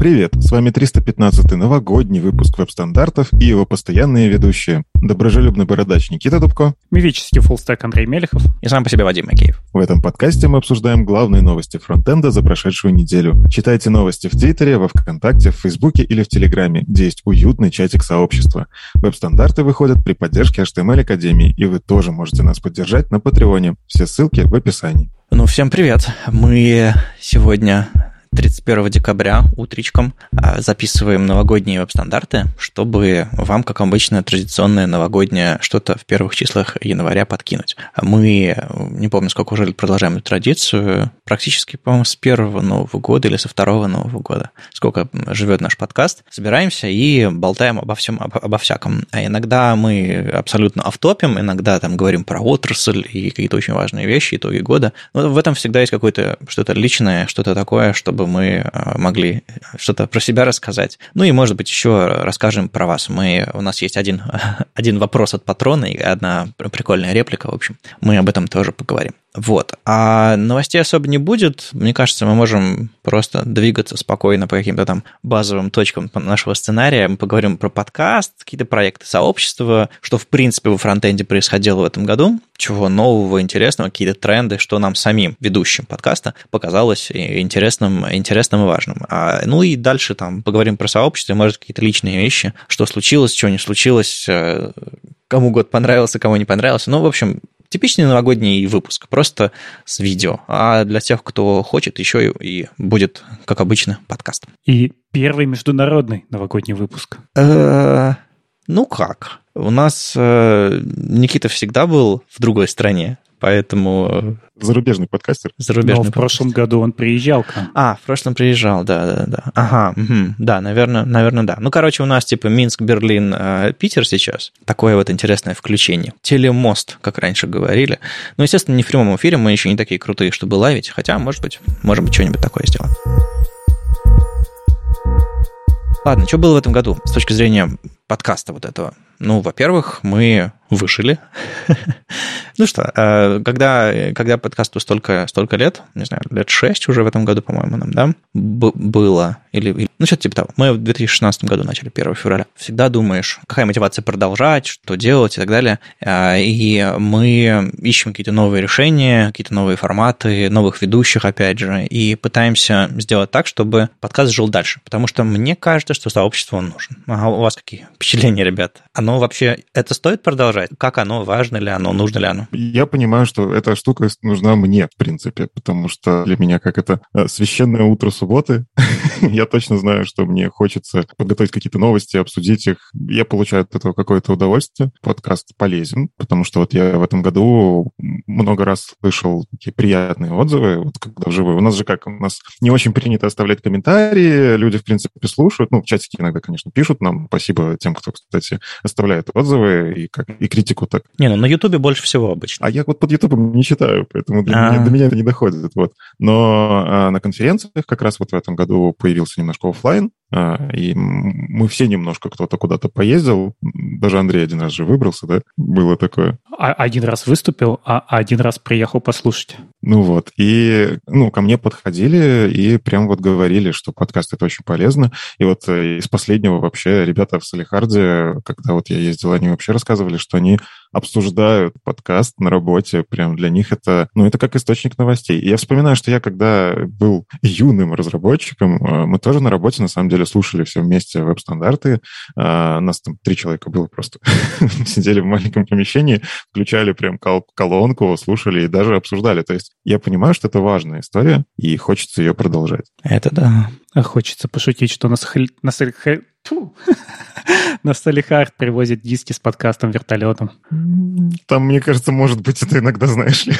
Привет, с вами 315 новогодний выпуск веб-стандартов и его постоянные ведущие. Доброжелюбный бородач Никита Дубко. Мифический фуллстек Андрей Мелехов. И сам по себе Вадим Макеев. В этом подкасте мы обсуждаем главные новости фронтенда за прошедшую неделю. Читайте новости в Твиттере, во Вконтакте, в Фейсбуке или в Телеграме, где есть уютный чатик сообщества. Веб-стандарты выходят при поддержке HTML Академии, и вы тоже можете нас поддержать на Патреоне. Все ссылки в описании. Ну, всем привет. Мы сегодня 31 декабря утречком а, записываем новогодние веб-стандарты, чтобы вам, как обычно, традиционное новогоднее что-то в первых числах января подкинуть. Мы, не помню, сколько уже продолжаем эту традицию, практически, по-моему, с первого Нового года или со второго Нового года, сколько живет наш подкаст, собираемся и болтаем обо всем, обо всяком. А иногда мы абсолютно автопим, иногда там говорим про отрасль и какие-то очень важные вещи, итоги года. Но в этом всегда есть какое-то что-то личное, что-то такое, чтобы чтобы мы а, могли что-то про себя рассказать. Ну и, может быть, еще расскажем про вас. Мы, у нас есть один, один вопрос от патрона и одна прикольная реплика, в общем. Мы об этом тоже поговорим. Вот. А новостей особо не будет. Мне кажется, мы можем просто двигаться спокойно по каким-то там базовым точкам нашего сценария. Мы поговорим про подкаст, какие-то проекты сообщества, что, в принципе, во фронтенде происходило в этом году, чего нового, интересного, какие-то тренды, что нам самим, ведущим подкаста, показалось интересным, интересным и важным. А, ну и дальше там поговорим про сообщество, может, какие-то личные вещи, что случилось, что не случилось, э, кому год понравился, кому не понравился. Ну, в общем, Типичный новогодний выпуск, просто с видео. А для тех, кто хочет, еще и будет, как обычно, подкаст. И первый международный новогодний выпуск. Э, ну как? У нас э, Никита всегда был в другой стране. Поэтому... Э, зарубежный подкастер. Зарубежный Но в прошлом году он приезжал к нам. А, в прошлом приезжал, да, да, да. Ага, угу, да, наверное, наверное, да. Ну, короче, у нас типа Минск, Берлин, э, Питер сейчас. Такое вот интересное включение. Телемост, как раньше говорили. Ну, естественно, не в прямом эфире, мы еще не такие крутые, чтобы лавить, хотя, может быть, может быть, что-нибудь такое сделаем. Ладно, что было в этом году с точки зрения подкаста вот этого? Ну, во-первых, мы вышили. ну что, э, когда, когда подкасту столько, столько лет, не знаю, лет 6 уже в этом году, по-моему, нам, да, было, или, или ну, что-то типа того. Мы в 2016 году начали, 1 февраля. Всегда думаешь, какая мотивация продолжать, что делать и так далее. Э, и мы ищем какие-то новые решения, какие-то новые форматы, новых ведущих, опять же, и пытаемся сделать так, чтобы подкаст жил дальше. Потому что мне кажется, что сообщество он нужен. А у вас какие впечатления, ребят? Оно вообще, это стоит продолжать? Как оно, важно ли оно, нужно ли оно? Я понимаю, что эта штука нужна мне, в принципе, потому что для меня как это э, священное утро субботы. Я точно знаю, что мне хочется подготовить какие-то новости, обсудить их. Я получаю от этого какое-то удовольствие. Подкаст полезен, потому что вот я в этом году много раз слышал такие приятные отзывы, вот когда вживую. У нас же как, у нас не очень принято оставлять комментарии, люди, в принципе, слушают, ну, в чатике иногда, конечно, пишут нам. Спасибо тем, кто, кстати, оставляет отзывы и, как, и критику так. Не, ну на Ютубе больше всего обычно. А я вот под Ютубом не читаю, поэтому для меня, до меня это не доходит. Вот. Но а, на конференциях как раз вот в этом году появился немножко офлайн, и мы все немножко кто-то куда-то поездил. Даже Андрей один раз же выбрался, да? Было такое. А один раз выступил, а один раз приехал послушать. Ну вот. И ну, ко мне подходили и прям вот говорили, что подкаст это очень полезно. И вот э, из последнего вообще ребята в Салихарде, когда вот я ездил, они вообще рассказывали, что они обсуждают подкаст на работе. Прям для них это, ну, это как источник новостей. И я вспоминаю, что я когда был юным разработчиком, э, мы тоже на работе, на самом деле, слушали все вместе веб-стандарты. А, нас там три человека было просто. Сидели в маленьком помещении, включали прям кол колонку, слушали и даже обсуждали. То есть я понимаю, что это важная история, и хочется ее продолжать. Это да. А хочется пошутить, что на, Сахаль... на, Сахаль... на Салихард привозят диски с подкастом вертолетом. Там, мне кажется, может быть, это иногда, знаешь ли.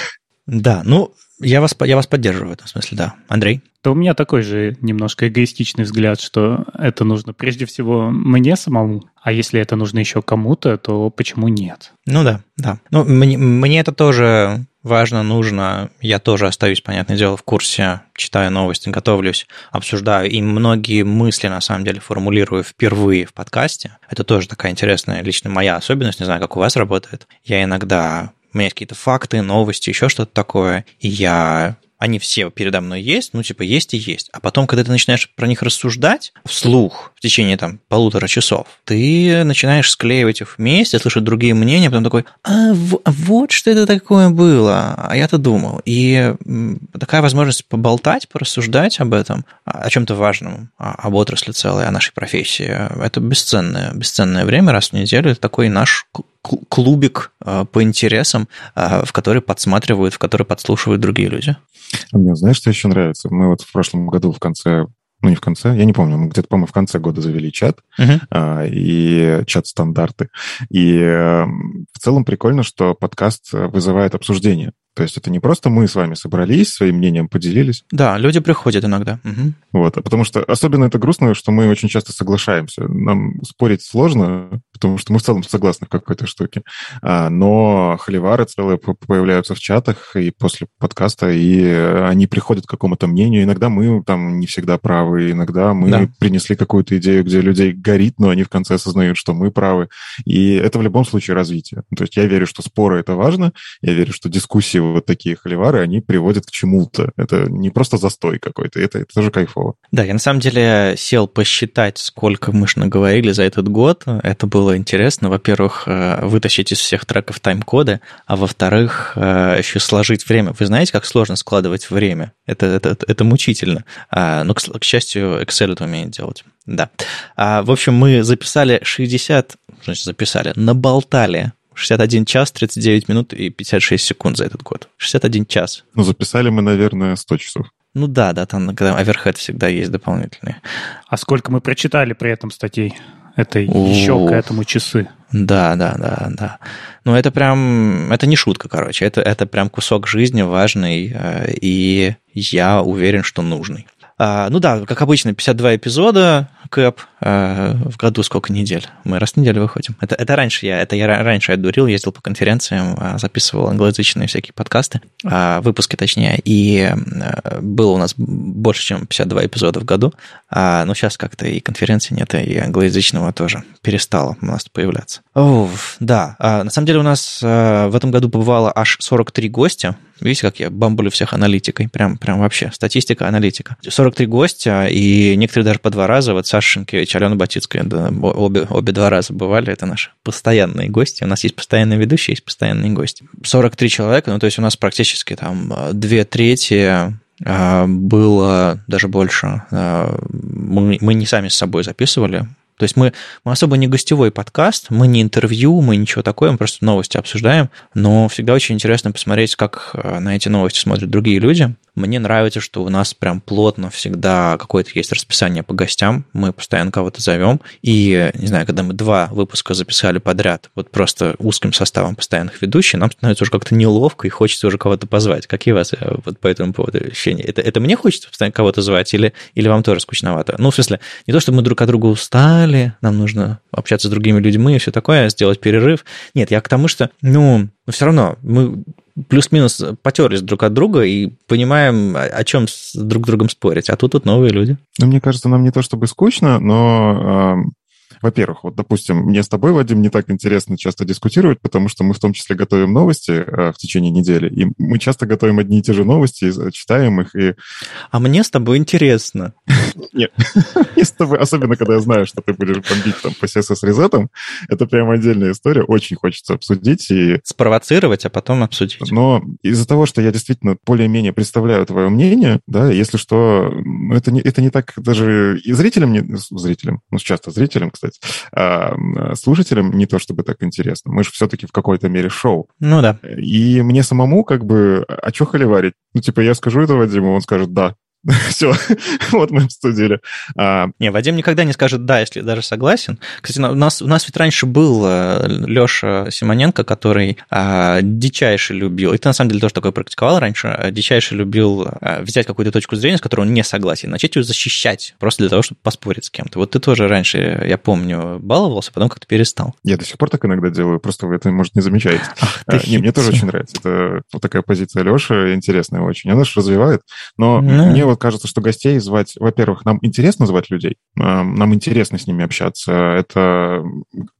Да, ну, я вас, я вас поддерживаю в этом смысле, да. Андрей? То у меня такой же немножко эгоистичный взгляд, что это нужно прежде всего мне самому, а если это нужно еще кому-то, то почему нет? Ну да, да. Ну, мне, мне это тоже важно, нужно. Я тоже остаюсь, понятное дело, в курсе, читаю новости, готовлюсь, обсуждаю. И многие мысли, на самом деле, формулирую впервые в подкасте. Это тоже такая интересная лично моя особенность. Не знаю, как у вас работает. Я иногда... У меня есть какие-то факты, новости, еще что-то такое. И я они все передо мной есть, ну, типа, есть и есть. А потом, когда ты начинаешь про них рассуждать вслух в течение, там, полутора часов, ты начинаешь склеивать их вместе, слышать другие мнения, потом такой, а вот что это такое было, а я-то думал. И такая возможность поболтать, порассуждать об этом, о чем-то важном, об отрасли целой, о нашей профессии, это бесценное, бесценное время раз в неделю, это такой наш клубик а, по интересам, а, в который подсматривают, в который подслушивают другие люди. Мне знаешь, что еще нравится? Мы вот в прошлом году в конце ну не в конце, я не помню, мы где-то, по-моему, в конце года завели чат, uh-huh. а, и чат-стандарты. И а, в целом прикольно, что подкаст вызывает обсуждение. То есть это не просто мы с вами собрались, своим мнением поделились. Да, люди приходят иногда. Угу. Вот, а потому что особенно это грустно, что мы очень часто соглашаемся. Нам спорить сложно, потому что мы в целом согласны в какой-то штуке. А, но холивары целые появляются в чатах и после подкаста, и они приходят к какому-то мнению. Иногда мы там не всегда правы, иногда мы да. принесли какую-то идею, где людей горит, но они в конце осознают, что мы правы. И это в любом случае развитие. То есть я верю, что споры — это важно, я верю, что дискуссии вот такие холивары, они приводят к чему-то. Это не просто застой какой-то, это, это тоже кайфово. Да, я на самом деле сел посчитать, сколько мы наговорили за этот год. Это было интересно. Во-первых, э, вытащить из всех треков тайм-коды, а во-вторых, э, еще сложить время. Вы знаете, как сложно складывать время? Это, это, это мучительно. А, но, к, к счастью, Excel это умеет делать. Да. А, в общем, мы записали 60, значит, записали, наболтали 61 час, 39 минут и 56 секунд за этот год. 61 час. Ну, записали мы, наверное, 100 часов. Ну да, да, там когда оверхед всегда есть дополнительные. А сколько мы прочитали при этом статей? Это еще к этому часы. Да, да, да, да. Ну, это прям, это не шутка, короче. Это, это прям кусок жизни важный, э, и я уверен, что нужный. А, ну да, как обычно, 52 эпизода, Кэп, в году сколько недель? Мы раз в неделю выходим. Это, это раньше я, это я раньше отдурил, ездил по конференциям, а, записывал англоязычные всякие подкасты, выпуски точнее, и было у нас больше, чем 52 эпизода в году, но сейчас как-то и конференции нет, и англоязычного тоже перестало у нас появляться. Оф, да, на самом деле у нас в этом году побывало аж 43 гостя, Видите, как я бамбулю всех аналитикой. Прям, прям вообще. Статистика, аналитика. 43 гостя, и некоторые даже по два раза. Вот Саша Алена Батицкая, да, обе, обе два раза бывали. Это наши постоянные гости. У нас есть постоянные ведущие, есть постоянные гости. 43 человека, ну, то есть у нас практически там две трети а, было даже больше. А, мы, мы не сами с собой записывали, то есть мы, мы особо не гостевой подкаст, мы не интервью, мы ничего такое, мы просто новости обсуждаем, но всегда очень интересно посмотреть, как э, на эти новости смотрят другие люди. Мне нравится, что у нас прям плотно всегда какое-то есть расписание по гостям, мы постоянно кого-то зовем, и, не знаю, когда мы два выпуска записали подряд, вот просто узким составом постоянных ведущих, нам становится уже как-то неловко и хочется уже кого-то позвать. Какие у вас э, вот по этому поводу ощущения? Это, это мне хочется постоянно кого-то звать или, или вам тоже скучновато? Ну, в смысле, не то, чтобы мы друг от друга устали, нам нужно общаться с другими людьми и все такое, сделать перерыв. Нет, я к тому, что, ну, все равно мы плюс-минус потерлись друг от друга и понимаем, о чем с друг другом спорить. А тут тут новые люди. Ну, мне кажется, нам не то чтобы скучно, но во-первых, вот, допустим, мне с тобой, Вадим, не так интересно часто дискутировать, потому что мы в том числе готовим новости э, в течение недели, и мы часто готовим одни и те же новости, читаем их и... А мне с тобой интересно. Нет, мне с тобой, особенно когда я знаю, что ты будешь бомбить там по CSS-резетам, это прям отдельная история, очень хочется обсудить и... Спровоцировать, а потом обсудить. Но из-за того, что я действительно более-менее представляю твое мнение, да, если что, ну, это не, это не так даже и зрителям, не, зрителям, ну, часто зрителям, кстати, сказать, а, слушателям не то чтобы так интересно. Мы же все-таки в какой-то мере шоу. Ну да. И мне самому как бы, а что холиварить? Ну, типа, я скажу это Вадиму, он скажет «да». Все, вот мы обсудили. А... Не, Вадим никогда не скажет «да», если даже согласен. Кстати, у нас, у нас ведь раньше был э, Леша Симоненко, который а, дичайше любил, и ты на самом деле тоже такое практиковал раньше, а, дичайше любил а, взять какую-то точку зрения, с которой он не согласен, начать ее защищать, просто для того, чтобы поспорить с кем-то. Вот ты тоже раньше, я помню, баловался, потом как-то перестал. Я до сих пор так иногда делаю, просто вы это, может, не замечаете. Ах, а, не, мне тоже очень нравится. Это вот такая позиция Леши интересная очень. Она же развивает, но ну... мне вот кажется, что гостей звать, во-первых, нам интересно звать людей, нам интересно с ними общаться. Это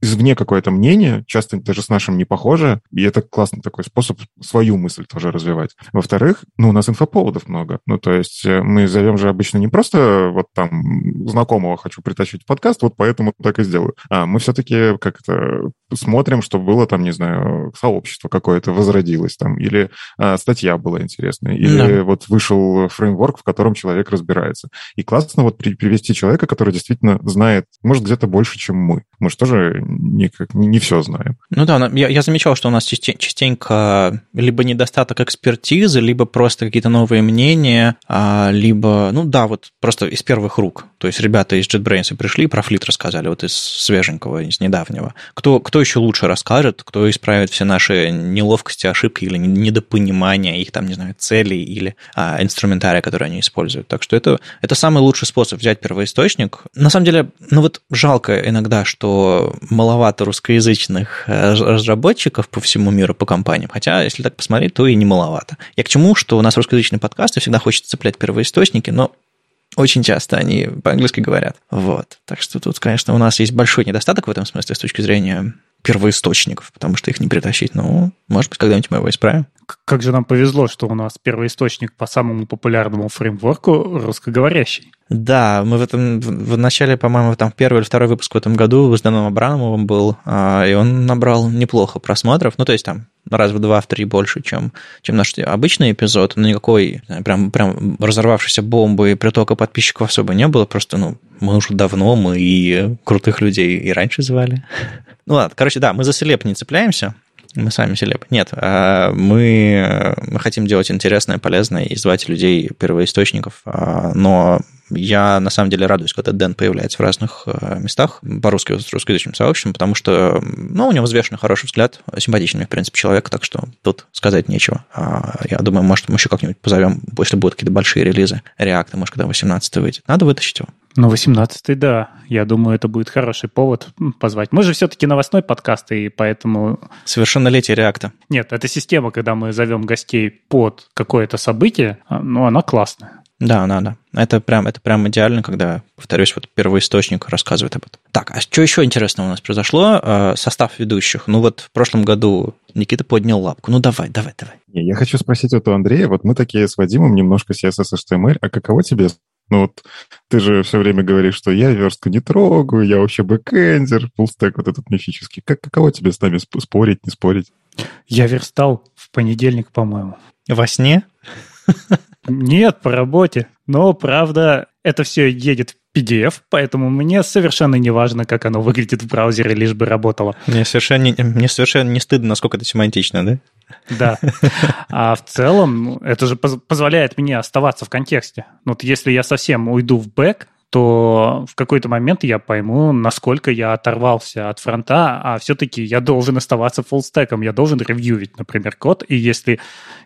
извне какое-то мнение, часто даже с нашим не похоже, и это классный такой способ свою мысль тоже развивать. Во-вторых, ну, у нас инфоповодов много. Ну, то есть э, мы зовем же обычно не просто вот там знакомого хочу притащить в подкаст, вот поэтому так и сделаю. А мы все-таки как-то смотрим, что было там, не знаю, сообщество какое-то возродилось там, или а, статья была интересная, или да. вот вышел фреймворк, в котором человек разбирается. И классно вот при, привести человека, который действительно знает, может, где-то больше, чем мы. Мы же тоже не, как, не, не все знаем. Ну да, я, я замечал, что у нас частенько либо недостаток экспертизы, либо просто какие-то новые мнения, а, либо, ну да, вот просто из первых рук. То есть ребята из JetBrains пришли, про флит рассказали, вот из свеженького, из недавнего. Кто, кто еще лучше расскажет, кто исправит все наши неловкости, ошибки или недопонимания их там, не знаю, целей или а, инструментария, который они используют. Так что это, это самый лучший способ взять первоисточник. На самом деле, ну вот жалко иногда, что маловато русскоязычных э, разработчиков по всему миру, по компаниям. Хотя, если так посмотреть, то и не маловато. Я к чему, что у нас русскоязычные подкасты всегда хочется цеплять первоисточники, но очень часто они по-английски говорят. Вот. Так что тут, конечно, у нас есть большой недостаток в этом смысле с точки зрения первоисточников, потому что их не притащить. Ну, может быть, когда-нибудь мы его исправим. Как же нам повезло, что у нас первоисточник по самому популярному фреймворку русскоговорящий. Да, мы в этом в начале, по-моему, там первый или второй выпуск в этом году с Даном Абрамовым был, а, и он набрал неплохо просмотров. Ну, то есть там раз в два, в три больше, чем, чем наш обычный эпизод. Но никакой прям, прям разорвавшейся бомбы и притока подписчиков особо не было. Просто, ну, мы уже давно, мы и крутых людей и раньше звали. Ну ладно, короче, да, мы за селеп не цепляемся. Мы сами селеп. Нет, а мы, мы хотим делать интересное, полезное и звать людей первоисточников, а, но я на самом деле радуюсь, когда Дэн появляется в разных э, местах по-русски с русскоязычным сообществом, потому что ну, у него взвешенный, хороший взгляд, симпатичный, в принципе, человек, так что тут сказать нечего. А я думаю, может, мы еще как-нибудь позовем, если будут какие-то большие релизы реакта, может, когда 18 выйдет. Надо вытащить его. Ну, 18-й, да. Я думаю, это будет хороший повод позвать. Мы же все-таки новостной подкаст, и поэтому... Совершеннолетие реакта. Нет, это система, когда мы зовем гостей под какое-то событие, а, ну, она классная. Да, да, да. Это прям, это прям идеально, когда, повторюсь, вот первоисточник рассказывает об этом. Так, а что еще интересного у нас произошло? А, состав ведущих. Ну вот в прошлом году Никита поднял лапку. Ну давай, давай, давай. Я хочу спросить вот у Андрея. Вот мы такие с Вадимом немножко CSS HTML. А каково тебе ну вот ты же все время говоришь, что я верстку не трогаю, я вообще бэкэндер, фуллстек вот этот мифический. Как, каково тебе с нами спорить, не спорить? Я верстал в понедельник, по-моему. Во сне? Нет, по работе. Но, правда, это все едет в PDF, поэтому мне совершенно не важно, как оно выглядит в браузере, лишь бы работало. Мне совершенно, мне совершенно не стыдно, насколько это семантично, да? Да. А в целом ну, это же позволяет мне оставаться в контексте. Вот если я совсем уйду в бэк, то в какой-то момент я пойму, насколько я оторвался от фронта, а все-таки я должен оставаться фуллстеком, я должен ревьювить, например, код, и если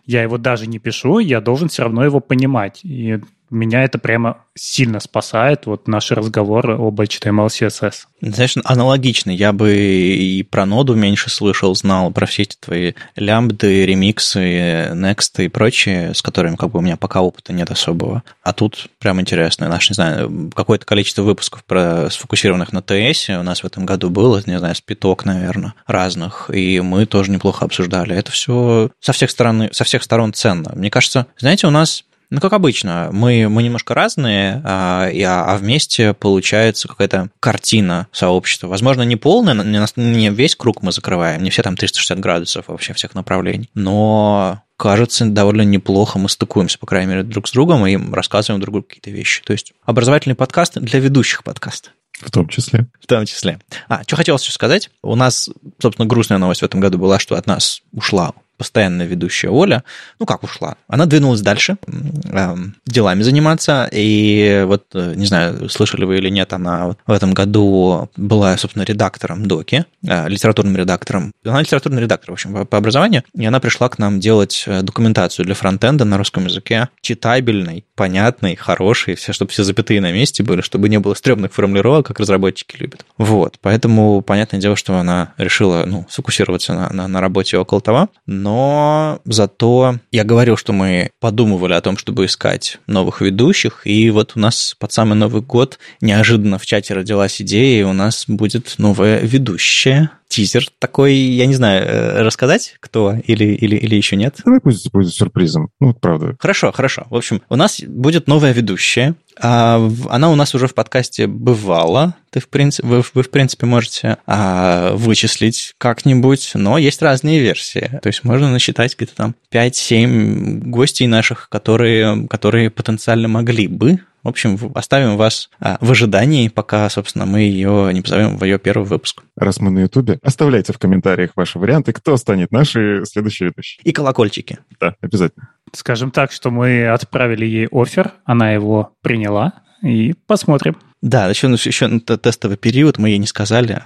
я его даже не пишу, я должен все равно его понимать. И меня это прямо сильно спасает, вот наши разговоры об HTML, CSS. Знаешь, аналогично. Я бы и про ноду меньше слышал, знал про все эти твои лямбды, ремиксы, next и прочее, с которыми как бы у меня пока опыта нет особого. А тут прям интересно. Наш, не знаю, какое-то количество выпусков про, сфокусированных на ТС у нас в этом году было, не знаю, спиток, наверное, разных. И мы тоже неплохо обсуждали. Это все со всех сторон, со всех сторон ценно. Мне кажется, знаете, у нас ну, как обычно, мы, мы немножко разные, а, а вместе получается какая-то картина сообщества. Возможно, не полная, не, не весь круг мы закрываем, не все там 360 градусов вообще всех направлений, но кажется, довольно неплохо мы стыкуемся, по крайней мере, друг с другом и рассказываем друг другу какие-то вещи. То есть образовательный подкаст для ведущих подкаста. В том числе. В том числе. А, что хотелось еще сказать. У нас, собственно, грустная новость в этом году была, что от нас ушла постоянная ведущая Оля, ну как ушла, она двинулась дальше э, делами заниматься, и вот, э, не знаю, слышали вы или нет, она в этом году была, собственно, редактором Доки, э, литературным редактором. Она литературный редактор, в общем, по, по образованию, и она пришла к нам делать э, документацию для фронтенда на русском языке, читабельной, понятной, хорошей, все, чтобы все запятые на месте были, чтобы не было стрёмных формулировок, как разработчики любят. Вот, поэтому понятное дело, что она решила, ну, сфокусироваться на, на, на работе около того, но зато я говорил, что мы подумывали о том, чтобы искать новых ведущих, и вот у нас под самый Новый год неожиданно в чате родилась идея, и у нас будет новая ведущая, тизер такой, я не знаю, э, рассказать, кто или, или, или еще нет? Давай пусть будет сюрпризом. Ну, правда. Хорошо, хорошо. В общем, у нас будет новая ведущая. А, она у нас уже в подкасте бывала. Ты, в принципе, вы, вы, в принципе, можете а, вычислить как-нибудь, но есть разные версии. То есть можно насчитать где-то там 5-7 гостей наших, которые, которые потенциально могли бы в общем, оставим вас а, в ожидании, пока, собственно, мы ее не позовем в ее первый выпуск. Раз мы на Ютубе, оставляйте в комментариях ваши варианты, кто станет нашей следующей ведущей. И колокольчики. Да, обязательно. Скажем так, что мы отправили ей офер, она его приняла, и посмотрим. Да, еще, еще тестовый период, мы ей не сказали,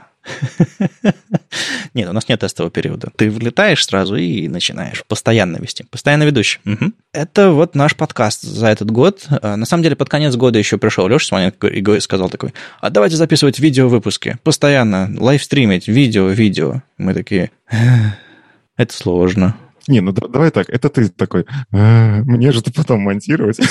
нет, у нас нет тестового периода. Ты влетаешь сразу и начинаешь постоянно вести. Постоянно ведущий. Угу. Это вот наш подкаст за этот год. А, на самом деле, под конец года еще пришел Леша Смоленко и сказал такой, а давайте записывать видео-выпуски. Постоянно, лайвстримить, видео, видео. Мы такие, это сложно. Не, ну давай так, это ты такой, «А, мне же это потом монтировать.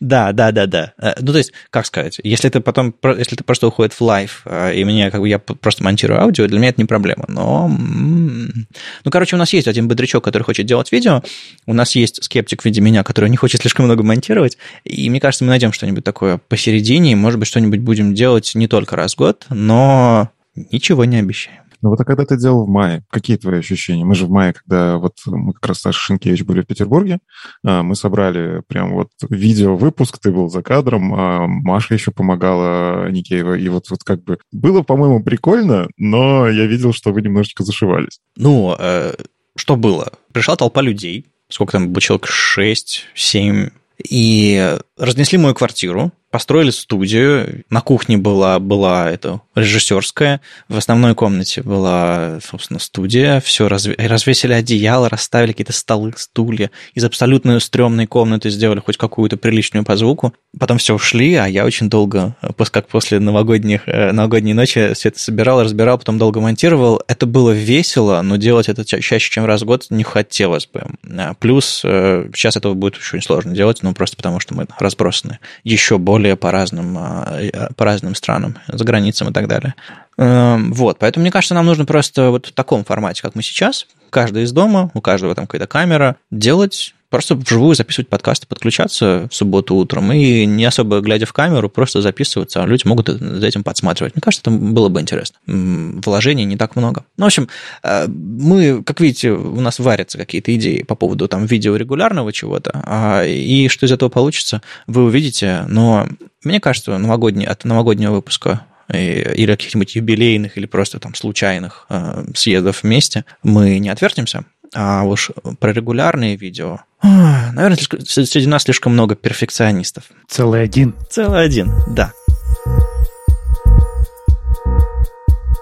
Да, да, да, да. Э, ну, то есть, как сказать, если ты потом, если ты просто уходит в лайв, э, и мне, как бы, я просто монтирую аудио, для меня это не проблема. Но, ну, короче, у нас есть один бодрячок, который хочет делать видео, у нас есть скептик в виде меня, который не хочет слишком много монтировать, и мне кажется, мы найдем что-нибудь такое посередине, и, может быть, что-нибудь будем делать не только раз в год, но ничего не обещаем. Ну вот а когда ты делал в мае, какие твои ощущения? Мы же в мае, когда вот мы как раз Саша Шинкевич были в Петербурге, а, мы собрали прям вот видео-выпуск, ты был за кадром, а Маша еще помогала Никеева, и вот, вот как бы было, по-моему, прикольно, но я видел, что вы немножечко зашивались. Ну, э, что было? Пришла толпа людей, сколько там было человек, 6, 7, и разнесли мою квартиру, построили студию. На кухне была, была это, режиссерская, в основной комнате была, собственно, студия. Все разве, развесили одеяло, расставили какие-то столы, стулья. Из абсолютно стрёмной комнаты сделали хоть какую-то приличную по звуку. Потом все ушли, а я очень долго, как после новогодних, э, новогодней ночи, все это собирал, разбирал, потом долго монтировал. Это было весело, но делать это чаще, чем раз в год не хотелось бы. А плюс э, сейчас этого будет очень сложно делать, ну, просто потому что мы разбросаны еще более более по разным, а, а, по разным странам, за границам и так далее. Эм, вот, поэтому мне кажется, нам нужно просто вот в таком формате, как мы сейчас, каждый из дома, у каждого там какая-то камера, делать просто вживую записывать подкасты, подключаться в субботу утром и не особо глядя в камеру, просто записываться, а люди могут за этим подсматривать. Мне кажется, это было бы интересно. Вложений не так много. Ну, в общем, э, мы, как видите, у нас варятся какие-то идеи по поводу там видео регулярного чего-то, а, и что из этого получится, вы увидите, но мне кажется, новогодний, от новогоднего выпуска или каких-нибудь юбилейных, или просто там случайных э, съездов вместе, мы не отвертимся, а уж про регулярные видео, наверное, среди нас слишком много перфекционистов. Целый один. Целый один, да.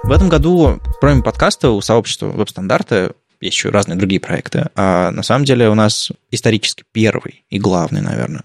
В этом году, кроме подкаста, у сообщества веб-стандарты есть еще разные другие проекты. А на самом деле у нас исторически первый и главный, наверное,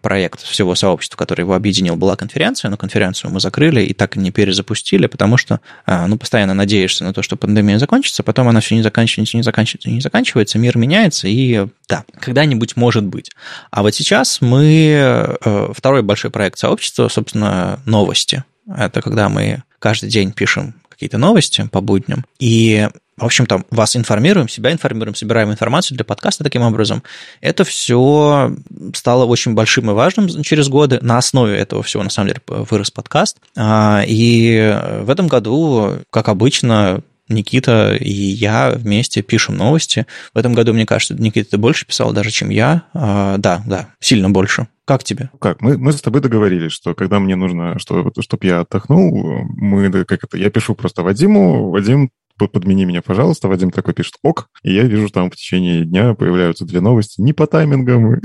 проект всего сообщества, который его объединил, была конференция, но конференцию мы закрыли и так и не перезапустили, потому что, а, ну, постоянно надеешься на то, что пандемия закончится, потом она все не заканчивается, не заканчивается, не заканчивается, мир меняется, и да, когда-нибудь может быть. А вот сейчас мы, э, второй большой проект сообщества, собственно, новости. Это когда мы каждый день пишем какие-то новости по будням, и в общем-то, вас информируем, себя информируем, собираем информацию для подкаста таким образом. Это все стало очень большим и важным через годы. На основе этого всего, на самом деле, вырос подкаст. А, и в этом году, как обычно, Никита и я вместе пишем новости. В этом году, мне кажется, Никита, ты больше писал даже, чем я. А, да, да, сильно больше. Как тебе? Как? Мы, мы с тобой договорились, что когда мне нужно, чтобы, чтобы я отдохнул, мы, как это, я пишу просто Вадиму, Вадим подмени меня, пожалуйста. Вадим такой пишет ок, и я вижу, там в течение дня появляются две новости не по таймингам.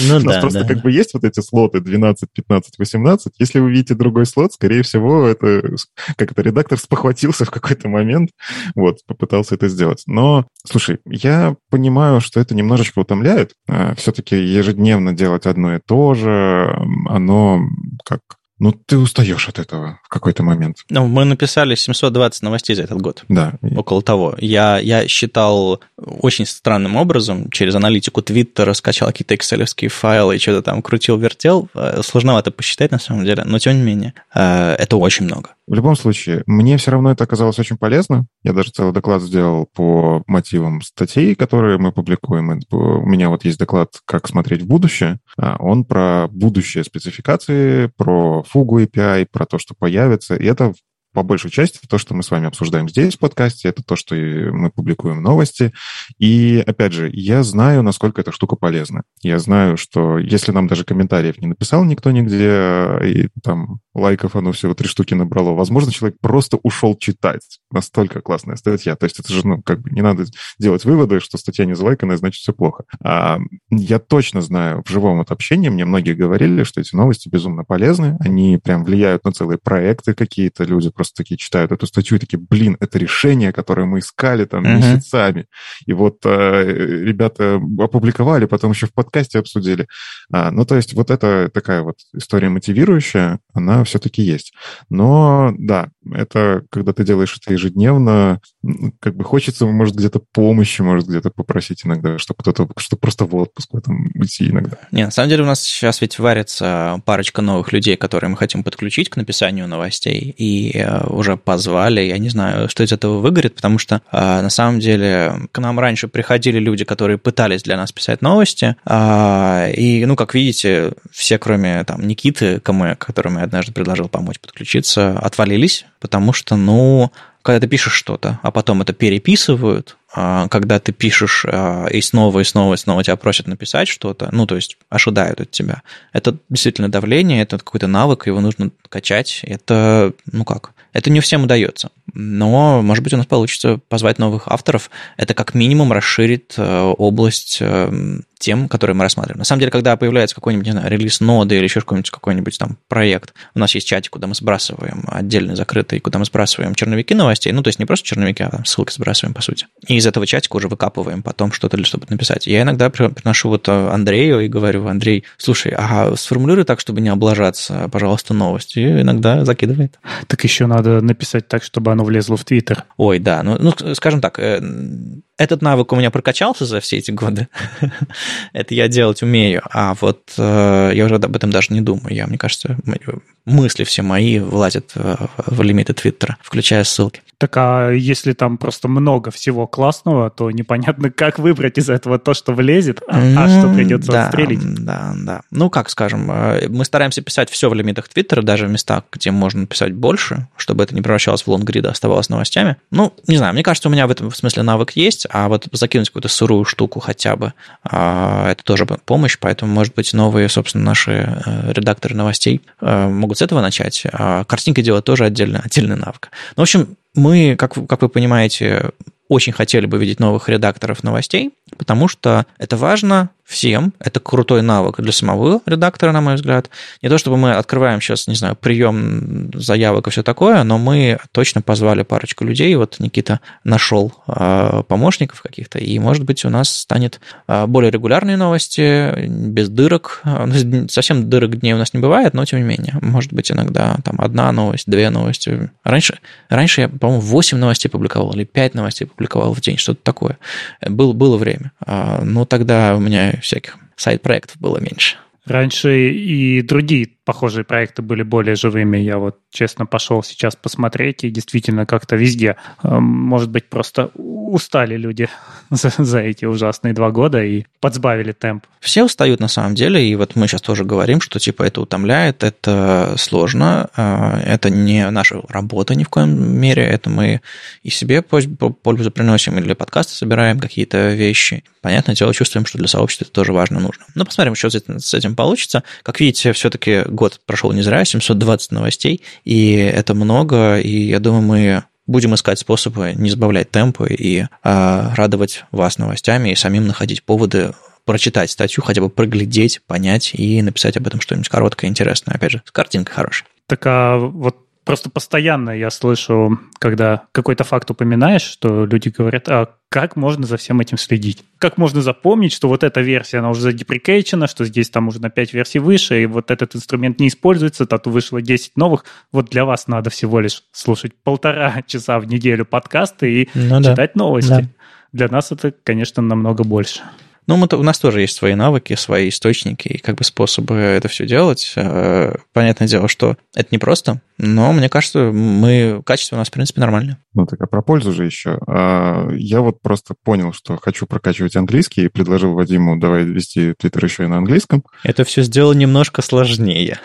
Ну, У нас да, просто да. как бы есть вот эти слоты 12, 15, 18. Если вы видите другой слот, скорее всего, это как-то редактор спохватился в какой-то момент, вот, попытался это сделать. Но, слушай, я понимаю, что это немножечко утомляет. А, Все-таки ежедневно делать одно и то же, оно как ну, ты устаешь от этого в какой-то момент. Ну, мы написали 720 новостей за этот год. Да. Около того. Я, я считал очень странным образом, через аналитику Твиттера скачал какие-то excel файлы и что-то там крутил-вертел. Э, сложновато посчитать, на самом деле, но тем не менее, э, это очень много. В любом случае, мне все равно это оказалось очень полезно. Я даже целый доклад сделал по мотивам статей, которые мы публикуем. У меня вот есть доклад «Как смотреть в будущее». А, он про будущее спецификации, про фугу API, про то, что появится. И это по большей части то, что мы с вами обсуждаем здесь в подкасте, это то, что мы публикуем новости. И, опять же, я знаю, насколько эта штука полезна. Я знаю, что если нам даже комментариев не написал никто нигде, и там лайков оно всего три штуки набрало, возможно, человек просто ушел читать. Настолько классная статья. То есть это же, ну, как бы не надо делать выводы, что статья не залайканная, значит, все плохо. А я точно знаю, в живом от общения мне многие говорили, что эти новости безумно полезны, они прям влияют на целые проекты какие-то, люди просто такие читают эту статью и такие, блин, это решение, которое мы искали там uh-huh. месяцами. И вот э, ребята опубликовали, потом еще в подкасте обсудили. А, ну, то есть вот это такая вот история мотивирующая, она все-таки есть. Но да, это когда ты делаешь это ежедневно, как бы хочется, может, где-то помощи, может, где-то попросить иногда, чтобы кто-то, чтобы просто в отпуск в этом уйти иногда. Не, на самом деле у нас сейчас ведь варится парочка новых людей, которые мы хотим подключить к написанию новостей, и э, уже позвали, я не знаю, что из этого выгорит, потому что э, на самом деле к нам раньше приходили люди, которые пытались для нас писать новости, э, и, ну, как видите, все, кроме там Никиты Камэ, которому я однажды предложил помочь подключиться, отвалились, потому что, ну, когда ты пишешь что-то, а потом это переписывают, а, когда ты пишешь а, и снова, и снова, и снова тебя просят написать что-то, ну, то есть ожидают от тебя. Это действительно давление, это какой-то навык, его нужно качать. Это, ну как, это не всем удается. Но, может быть, у нас получится позвать новых авторов. Это как минимум расширит э, область э, тем, которые мы рассматриваем. На самом деле, когда появляется какой-нибудь, не знаю, релиз ноды или еще какой-нибудь, какой-нибудь там проект, у нас есть чатик, куда мы сбрасываем отдельно закрытый, куда мы сбрасываем черновики новостей, ну, то есть не просто черновики, а там ссылки сбрасываем, по сути. И из этого чатика уже выкапываем потом что-то для чтобы написать. Я иногда приношу вот э, Андрею и говорю, Андрей, слушай, а сформулируй так, чтобы не облажаться, пожалуйста, новость. И иногда закидывает. Так еще надо написать так, чтобы оно влезло в Твиттер. Ой, да. Ну, ну скажем так, э, этот навык у меня прокачался за все эти годы. Это я делать умею. А вот э, я уже об этом даже не думаю. Я, мне кажется, мысли все мои влазят в, в лимиты Твиттера, включая ссылки. Так а если там просто много всего классного, то непонятно, как выбрать из этого то, что влезет, а, а что придется да, отстрелить. Да, да. Ну, как скажем, э, мы стараемся писать все в лимитах Твиттера, даже в местах, где можно писать больше, чтобы это не превращалось в лонгрид, а оставалось новостями. Ну, не знаю, мне кажется, у меня в этом смысле навык есть, а вот закинуть какую-то сырую штуку хотя бы, а, это тоже помощь, поэтому, может быть, новые, собственно, наши э, редакторы новостей э, могут с этого начать. А картинка делать тоже отдельно, отдельный навык. Ну, в общем, мы, как, как вы понимаете, очень хотели бы видеть новых редакторов новостей, потому что это важно всем. Это крутой навык для самого редактора, на мой взгляд. Не то чтобы мы открываем сейчас, не знаю, прием заявок и все такое, но мы точно позвали парочку людей. Вот Никита нашел э, помощников каких-то, и, может быть, у нас станет э, более регулярные новости, без дырок. Совсем дырок дней у нас не бывает, но тем не менее. Может быть, иногда там одна новость, две новости. Раньше, раньше я, по-моему, 8 новостей публиковал или 5 новостей публиковал в день, что-то такое. Был, было время. А, но тогда у меня всяких сайт-проектов было меньше. Раньше и другие похожие проекты были более живыми. Я вот, честно, пошел сейчас посмотреть, и действительно как-то везде, э, может быть, просто устали люди за, за эти ужасные два года и подсбавили темп. Все устают на самом деле, и вот мы сейчас тоже говорим, что типа это утомляет, это сложно, э, это не наша работа ни в коем мере, это мы и себе пользу приносим, и для подкаста собираем какие-то вещи. Понятное дело, чувствуем, что для сообщества это тоже важно, нужно. Но посмотрим, что с этим получится. Как видите, все-таки год прошел не зря, 720 новостей, и это много, и я думаю, мы будем искать способы не сбавлять темпы и а, радовать вас новостями и самим находить поводы прочитать статью, хотя бы проглядеть, понять и написать об этом что-нибудь короткое, интересное. Опять же, с картинкой хорошей. Так а вот Просто постоянно я слышу, когда какой-то факт упоминаешь, что люди говорят, а как можно за всем этим следить? Как можно запомнить, что вот эта версия, она уже задеприкейчена, что здесь там уже на 5 версий выше, и вот этот инструмент не используется, тату вышло 10 новых. Вот для вас надо всего лишь слушать полтора часа в неделю подкасты и ну, читать да. новости. Да. Для нас это, конечно, намного больше. Ну, мы, у нас тоже есть свои навыки, свои источники и как бы способы это все делать. Э, понятное дело, что это не просто, но мне кажется, мы качество у нас, в принципе, нормальное. Ну, так а про пользу же еще. А, я вот просто понял, что хочу прокачивать английский и предложил Вадиму, давай вести твиттер еще и на английском. Это все сделало немножко сложнее.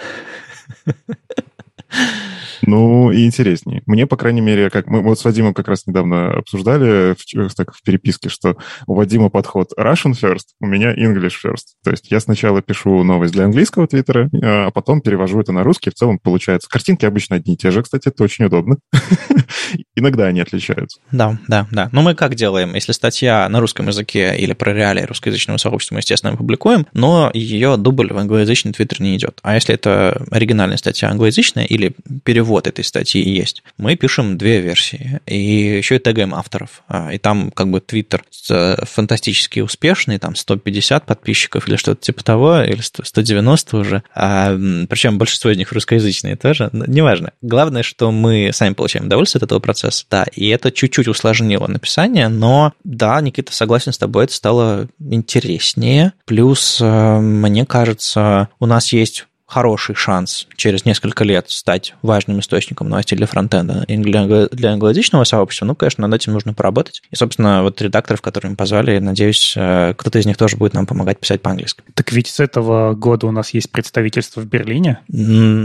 Ну, и интереснее. Мне, по крайней мере, как мы вот с Вадимом как раз недавно обсуждали в, так, в переписке, что у Вадима подход Russian first, у меня English first. То есть я сначала пишу новость для английского твиттера, а потом перевожу это на русский. В целом получается. Картинки обычно одни и те же, кстати, это очень удобно. Иногда они отличаются. Да, да, да. Но мы как делаем? Если статья на русском языке или про реалии русскоязычного сообщества мы, естественно, публикуем, но ее дубль в англоязычный твиттер не идет. А если это оригинальная статья англоязычная или перевод этой статьи есть. Мы пишем две версии, и еще и тегаем авторов. А, и там как бы Твиттер фантастически успешный, там 150 подписчиков или что-то типа того, или 190 уже. А, причем большинство из них русскоязычные тоже. Неважно. Главное, что мы сами получаем удовольствие от этого процесса. Да, и это чуть-чуть усложнило написание, но да, Никита, согласен с тобой, это стало интереснее. Плюс, э, мне кажется, у нас есть хороший шанс через несколько лет стать важным источником новостей для фронтенда и для, для англоязычного сообщества, ну, конечно, над этим нужно поработать. И, собственно, вот редакторов, которые мы позвали, надеюсь, э, кто-то из них тоже будет нам помогать писать по-английски. Так ведь с этого года у нас есть представительство в Берлине?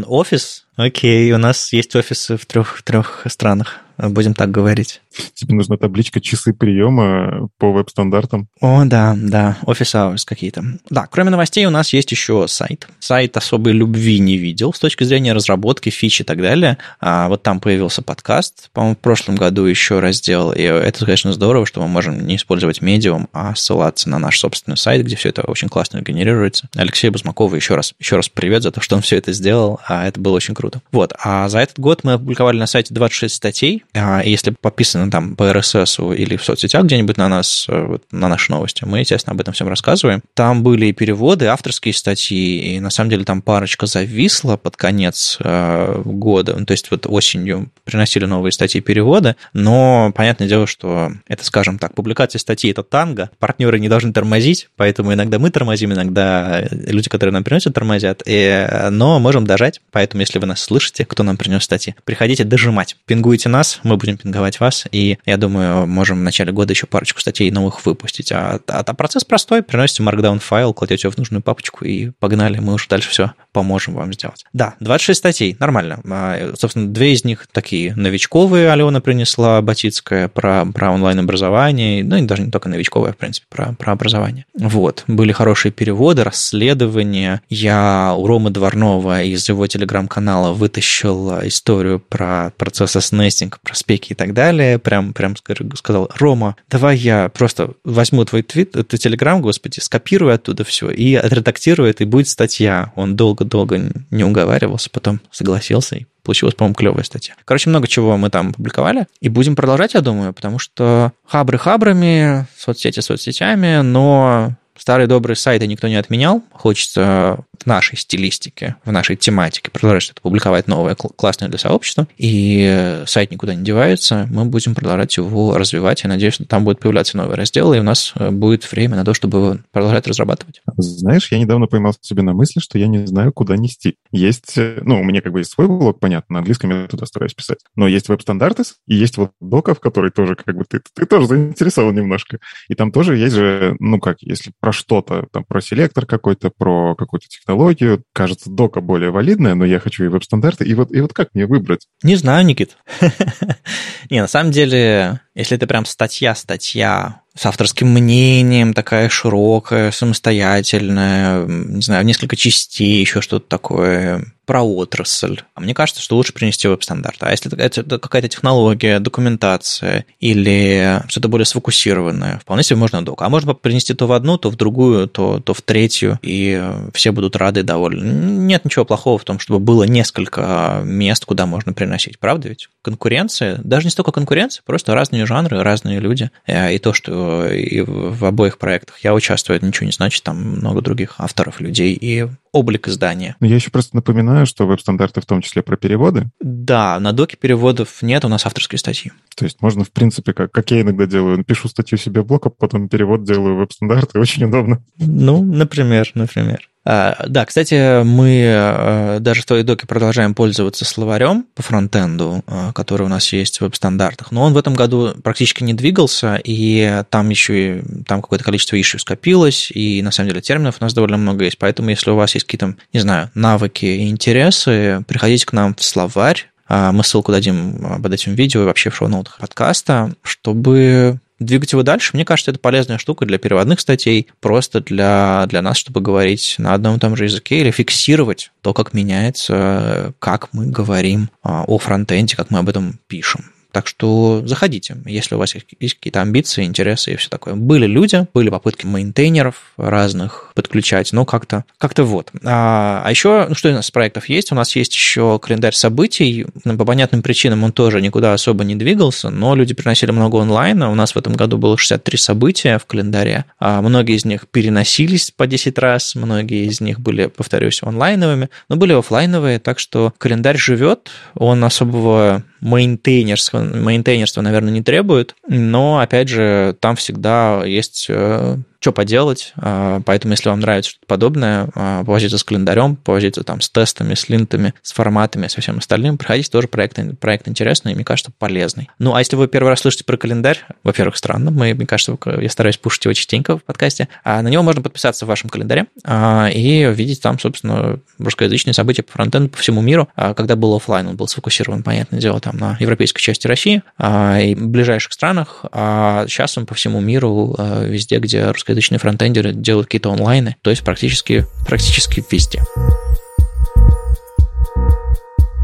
Офис? Окей, у нас есть офисы в трех, трех странах будем так говорить. Тебе нужна табличка часы приема по веб-стандартам. О, да, да, офис hours какие-то. Да, кроме новостей у нас есть еще сайт. Сайт особой любви не видел с точки зрения разработки, фич и так далее. А вот там появился подкаст, по-моему, в прошлом году еще раздел, и это, конечно, здорово, что мы можем не использовать медиум, а ссылаться на наш собственный сайт, где все это очень классно генерируется. Алексею Бузмакову еще раз, еще раз привет за то, что он все это сделал, а это было очень круто. Вот, а за этот год мы опубликовали на сайте 26 статей, если подписаны там по RSS или в соцсетях где-нибудь на нас, э, на наши новости, мы, естественно, об этом всем рассказываем. Там были и переводы, авторские статьи, и на самом деле там парочка зависла под конец э, года. Ну, то есть вот осенью приносили новые статьи перевода, но понятное дело, что это, скажем так, публикация статьи – это танго, партнеры не должны тормозить, поэтому иногда мы тормозим, иногда люди, которые нам приносят, тормозят, и, но можем дожать, поэтому если вы нас слышите, кто нам принес статьи, приходите дожимать, пингуйте нас, мы будем пинговать вас, и я думаю, можем в начале года еще парочку статей новых выпустить. А, а, а процесс простой, приносите Markdown файл, кладете его в нужную папочку и погнали, мы уже дальше все поможем вам сделать. Да, 26 статей, нормально. А, собственно, две из них такие новичковые Алена принесла, Батицкая, про, про онлайн-образование, ну и даже не только новичковая, в принципе, про, про образование. Вот, были хорошие переводы, расследования. Я у Ромы Дворнова из его телеграм-канала вытащил историю про процесс нестинг, про спеки и так далее. Прям, прям сказал, Рома, давай я просто возьму твой твит, это телеграм, господи, скопирую оттуда все и отредактирую это, и будет статья. Он долго-долго не уговаривался, потом согласился, и получилась, по-моему, клевая статья. Короче, много чего мы там публиковали, и будем продолжать, я думаю, потому что хабры хабрами, соцсети соцсетями, но старые добрые сайты никто не отменял. Хочется в нашей стилистике, в нашей тематике продолжать что-то публиковать новое, классное для сообщества. И сайт никуда не девается. Мы будем продолжать его развивать. Я надеюсь, что там будут появляться новые разделы, и у нас э, будет время на то, чтобы продолжать разрабатывать. Знаешь, я недавно поймал себе на мысли, что я не знаю, куда нести. Есть, э, ну, у меня как бы есть свой блог, понятно, на английском я туда стараюсь писать. Но есть веб-стандарты, и есть вот дока, в которой тоже как бы ты, ты тоже заинтересован немножко. И там тоже есть же, ну как, если про что-то, там про селектор какой-то, про какую-то технологию. Кажется, дока более валидная, но я хочу и веб-стандарты. И вот, и вот как мне выбрать? Не знаю, Никит. Не, на самом деле, Если это прям статья-статья с авторским мнением, такая широкая, самостоятельная, не знаю, несколько частей, еще что-то такое, про отрасль. А мне кажется, что лучше принести веб-стандарт. А если это какая-то технология, документация или что-то более сфокусированное, вполне себе можно док. А можно принести то в одну, то в другую, то, то в третью, и все будут рады и довольны. Нет ничего плохого в том, чтобы было несколько мест, куда можно приносить. Правда ведь? Конкуренция, даже не столько конкуренция, просто разные жанры, разные люди. Э, и то, что и в обоих проектах я участвую, это ничего не значит, там много других авторов, людей, и облик издания. Я еще просто напоминаю, что веб-стандарты в том числе про переводы. Да, на доке переводов нет, у нас авторские статьи. То есть можно, в принципе, как, как я иногда делаю, напишу статью себе в блог, а потом перевод делаю веб-стандарты, очень удобно. Ну, например, например. А, да, кстати, мы а, даже в твоей доке продолжаем пользоваться словарем по фронтенду, а, который у нас есть в веб-стандартах, но он в этом году практически не двигался, и там еще и, там какое-то количество ищу скопилось, и на самом деле терминов у нас довольно много есть, поэтому если у вас есть какие-то, не знаю, навыки и интересы, приходите к нам в словарь, мы ссылку дадим под этим видео и вообще в шоу-ноутах подкаста, чтобы двигать его дальше. Мне кажется, это полезная штука для переводных статей, просто для, для нас, чтобы говорить на одном и том же языке или фиксировать то, как меняется, как мы говорим а, о фронтенде, как мы об этом пишем. Так что заходите, если у вас есть какие-то амбиции, интересы и все такое. Были люди, были попытки мейнтейнеров разных подключать, но как-то как вот. А, а еще, ну что у нас из проектов есть? У нас есть еще календарь событий. По понятным причинам он тоже никуда особо не двигался, но люди приносили много онлайна. У нас в этом году было 63 события в календаре. А многие из них переносились по 10 раз, многие из них были, повторюсь, онлайновыми, но были офлайновые, так что календарь живет, он особого мейнтейнерства, мейнтейнерства, наверное, не требует, но, опять же, там всегда есть э, что поделать. А, поэтому, если вам нравится что-то подобное, а, повозиться с календарем, повозиться там с тестами, с линтами, с форматами, со всем остальным, приходите, тоже проект, проект интересный и, мне кажется, полезный. Ну, а если вы первый раз слышите про календарь, во-первых, странно, мы, мне кажется, я стараюсь пушить его частенько в подкасте, а на него можно подписаться в вашем календаре а, и видеть там, собственно, русскоязычные события по фронтенду по всему миру. Когда был офлайн, он был сфокусирован, понятное дело, там на европейской части России и ближайших странах, а сейчас он по всему миру везде, где русскоязычные русскоязычные фронтендеры делают какие-то онлайны, то есть практически, практически везде.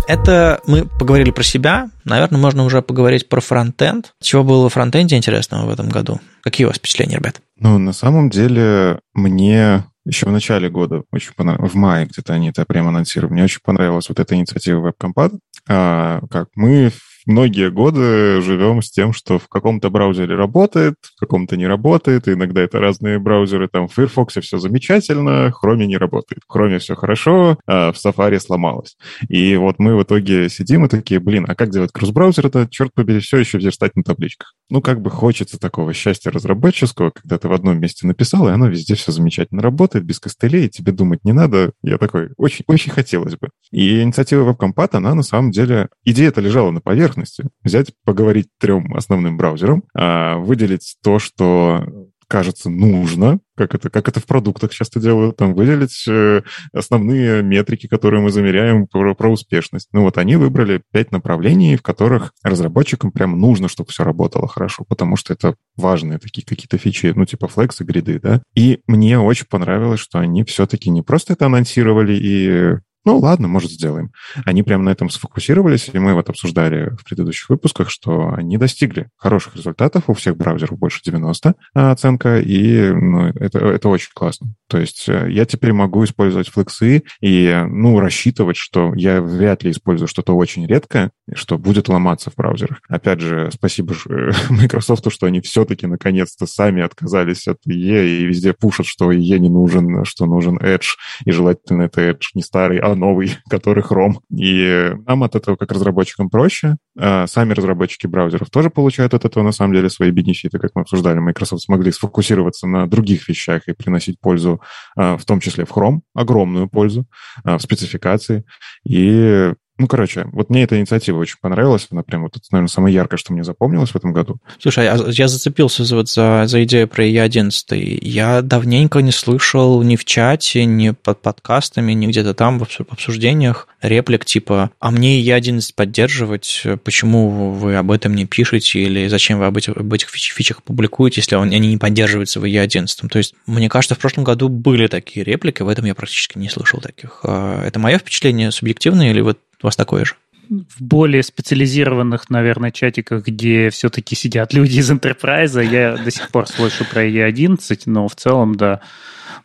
Это мы поговорили про себя. Наверное, можно уже поговорить про фронтенд. Чего было в фронтенде интересного в этом году? Какие у вас впечатления, ребят? Ну, на самом деле, мне еще в начале года очень понравилось, в мае где-то они это прямо анонсировали, мне очень понравилась вот эта инициатива WebCompat, а, как мы многие годы живем с тем, что в каком-то браузере работает, в каком-то не работает. Иногда это разные браузеры. Там в Firefox все замечательно, в Chrome не работает. В Chrome все хорошо, а в Safari сломалось. И вот мы в итоге сидим и такие, блин, а как делать кросс-браузер? Это, черт побери, все еще верстать на табличках. Ну, как бы хочется такого счастья разработческого, когда ты в одном месте написал, и оно везде все замечательно работает, без костылей, тебе думать не надо. Я такой, очень, очень хотелось бы. И инициатива WebCompat, она на самом деле, идея-то лежала на поверхности, поверхности, взять, поговорить трем основным браузерам, а, выделить то, что кажется нужно, как это, как это в продуктах часто делают, там выделить э, основные метрики, которые мы замеряем про, про успешность. Ну вот они выбрали пять направлений, в которых разработчикам прям нужно, чтобы все работало хорошо, потому что это важные такие какие-то фичи, ну типа флекс и гриды, да. И мне очень понравилось, что они все-таки не просто это анонсировали и ну ладно, может, сделаем. Они прямо на этом сфокусировались, и мы вот обсуждали в предыдущих выпусках, что они достигли хороших результатов, у всех браузеров больше 90 а, оценка, и ну, это, это очень классно. То есть э, я теперь могу использовать флексы и, ну, рассчитывать, что я вряд ли использую что-то очень редкое, что будет ломаться в браузерах. Опять же, спасибо Microsoft, что они все-таки наконец-то сами отказались от IE и везде пушат, что IE не нужен, что нужен Edge, и желательно это Edge не старый, а новый, который Chrome. И нам от этого как разработчикам проще. А сами разработчики браузеров тоже получают от этого на самом деле свои бенефиты, как мы обсуждали. Microsoft смогли сфокусироваться на других вещах и приносить пользу, а, в том числе в Chrome, огромную пользу а, в спецификации. И Ну, короче, вот мне эта инициатива очень понравилась. Она прям вот, это, наверное, самое яркое, что мне запомнилось в этом году. Слушай, а я зацепился вот за, за идею про E11. Я давненько не слышал ни в чате, ни под подкастами, ни где-то там в обсуждениях реплик типа «А мне E11 поддерживать? Почему вы об этом не пишете? Или зачем вы об этих, об этих фичах публикуете, если они не поддерживаются в E11?» То есть, мне кажется, в прошлом году были такие реплики, в этом я практически не слышал таких. А это мое впечатление субъективное или вот у вас такое же? В более специализированных, наверное, чатиках, где все-таки сидят люди из Enterprise, я до сих пор слышу про E11, но в целом, да,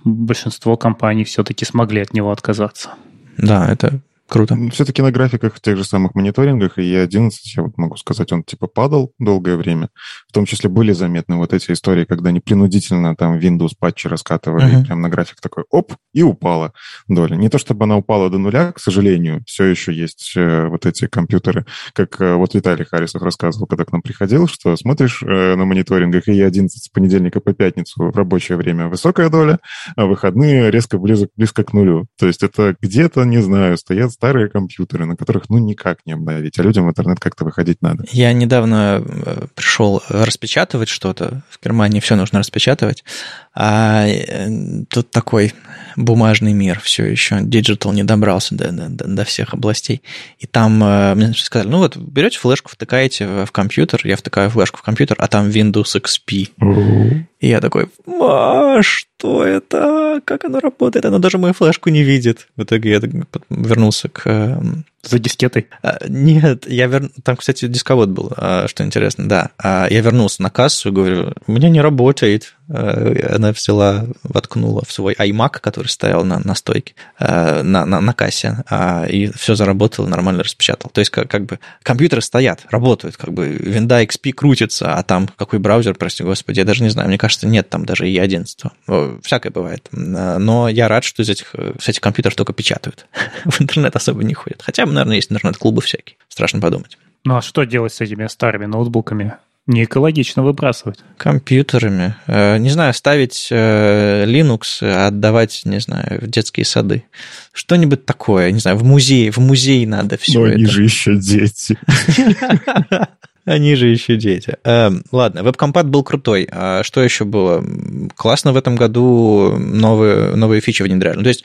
большинство компаний все-таки смогли от него отказаться. Да, это Круто. Все-таки на графиках в тех же самых мониторингах и E11, я вот могу сказать, он типа падал долгое время. В том числе были заметны вот эти истории, когда они принудительно там Windows патчи раскатывали, uh-huh. и прям на график такой оп, и упала доля. Не то чтобы она упала до нуля, к сожалению, все еще есть э, вот эти компьютеры, как э, вот Виталий Харисов рассказывал, когда к нам приходил, что смотришь э, на мониторингах, и E11 с понедельника по пятницу в рабочее время высокая доля, а выходные резко близко, близко к нулю. То есть это где-то, не знаю, стоят старые компьютеры, на которых ну никак не обновить, а людям в интернет как-то выходить надо. Я недавно э, пришел распечатывать что-то. В Германии все нужно распечатывать. А э, тут такой бумажный мир все еще. Digital не добрался до, до, до всех областей. И там э, мне сказали, ну вот, берете флешку, втыкаете в компьютер, я втыкаю флешку в компьютер, а там Windows XP. И я такой, а, что это? Как оно работает? Оно даже мою флешку не видит. В итоге я вернулся к эм, за дискетой? А, нет, я вер... там, кстати, дисковод был, а, что интересно, да. А я вернулся на кассу и говорю, у меня не работает. Она взяла, воткнула в свой iMac, который стоял на, на стойке, на, на, на кассе, и все заработало, нормально распечатал. То есть, как, как бы, компьютеры стоят, работают, как бы, винда XP крутится, а там какой браузер, прости господи, я даже не знаю, мне кажется, нет там даже и 11. Всякое бывает. Но я рад, что из этих, с этих компьютеров только печатают. в интернет особо не ходят. Хотя наверное, есть интернет-клубы всякие. Страшно подумать. Ну а что делать с этими старыми ноутбуками? Не экологично выбрасывать. Компьютерами. Э, не знаю, ставить э, Linux, отдавать, не знаю, в детские сады. Что-нибудь такое, не знаю, в музей, в музей надо все Но это. они же еще дети. Они же еще дети. Э, ладно, веб-компат был крутой. А что еще было? Классно в этом году новые, новые фичи внедряли. Ну, то есть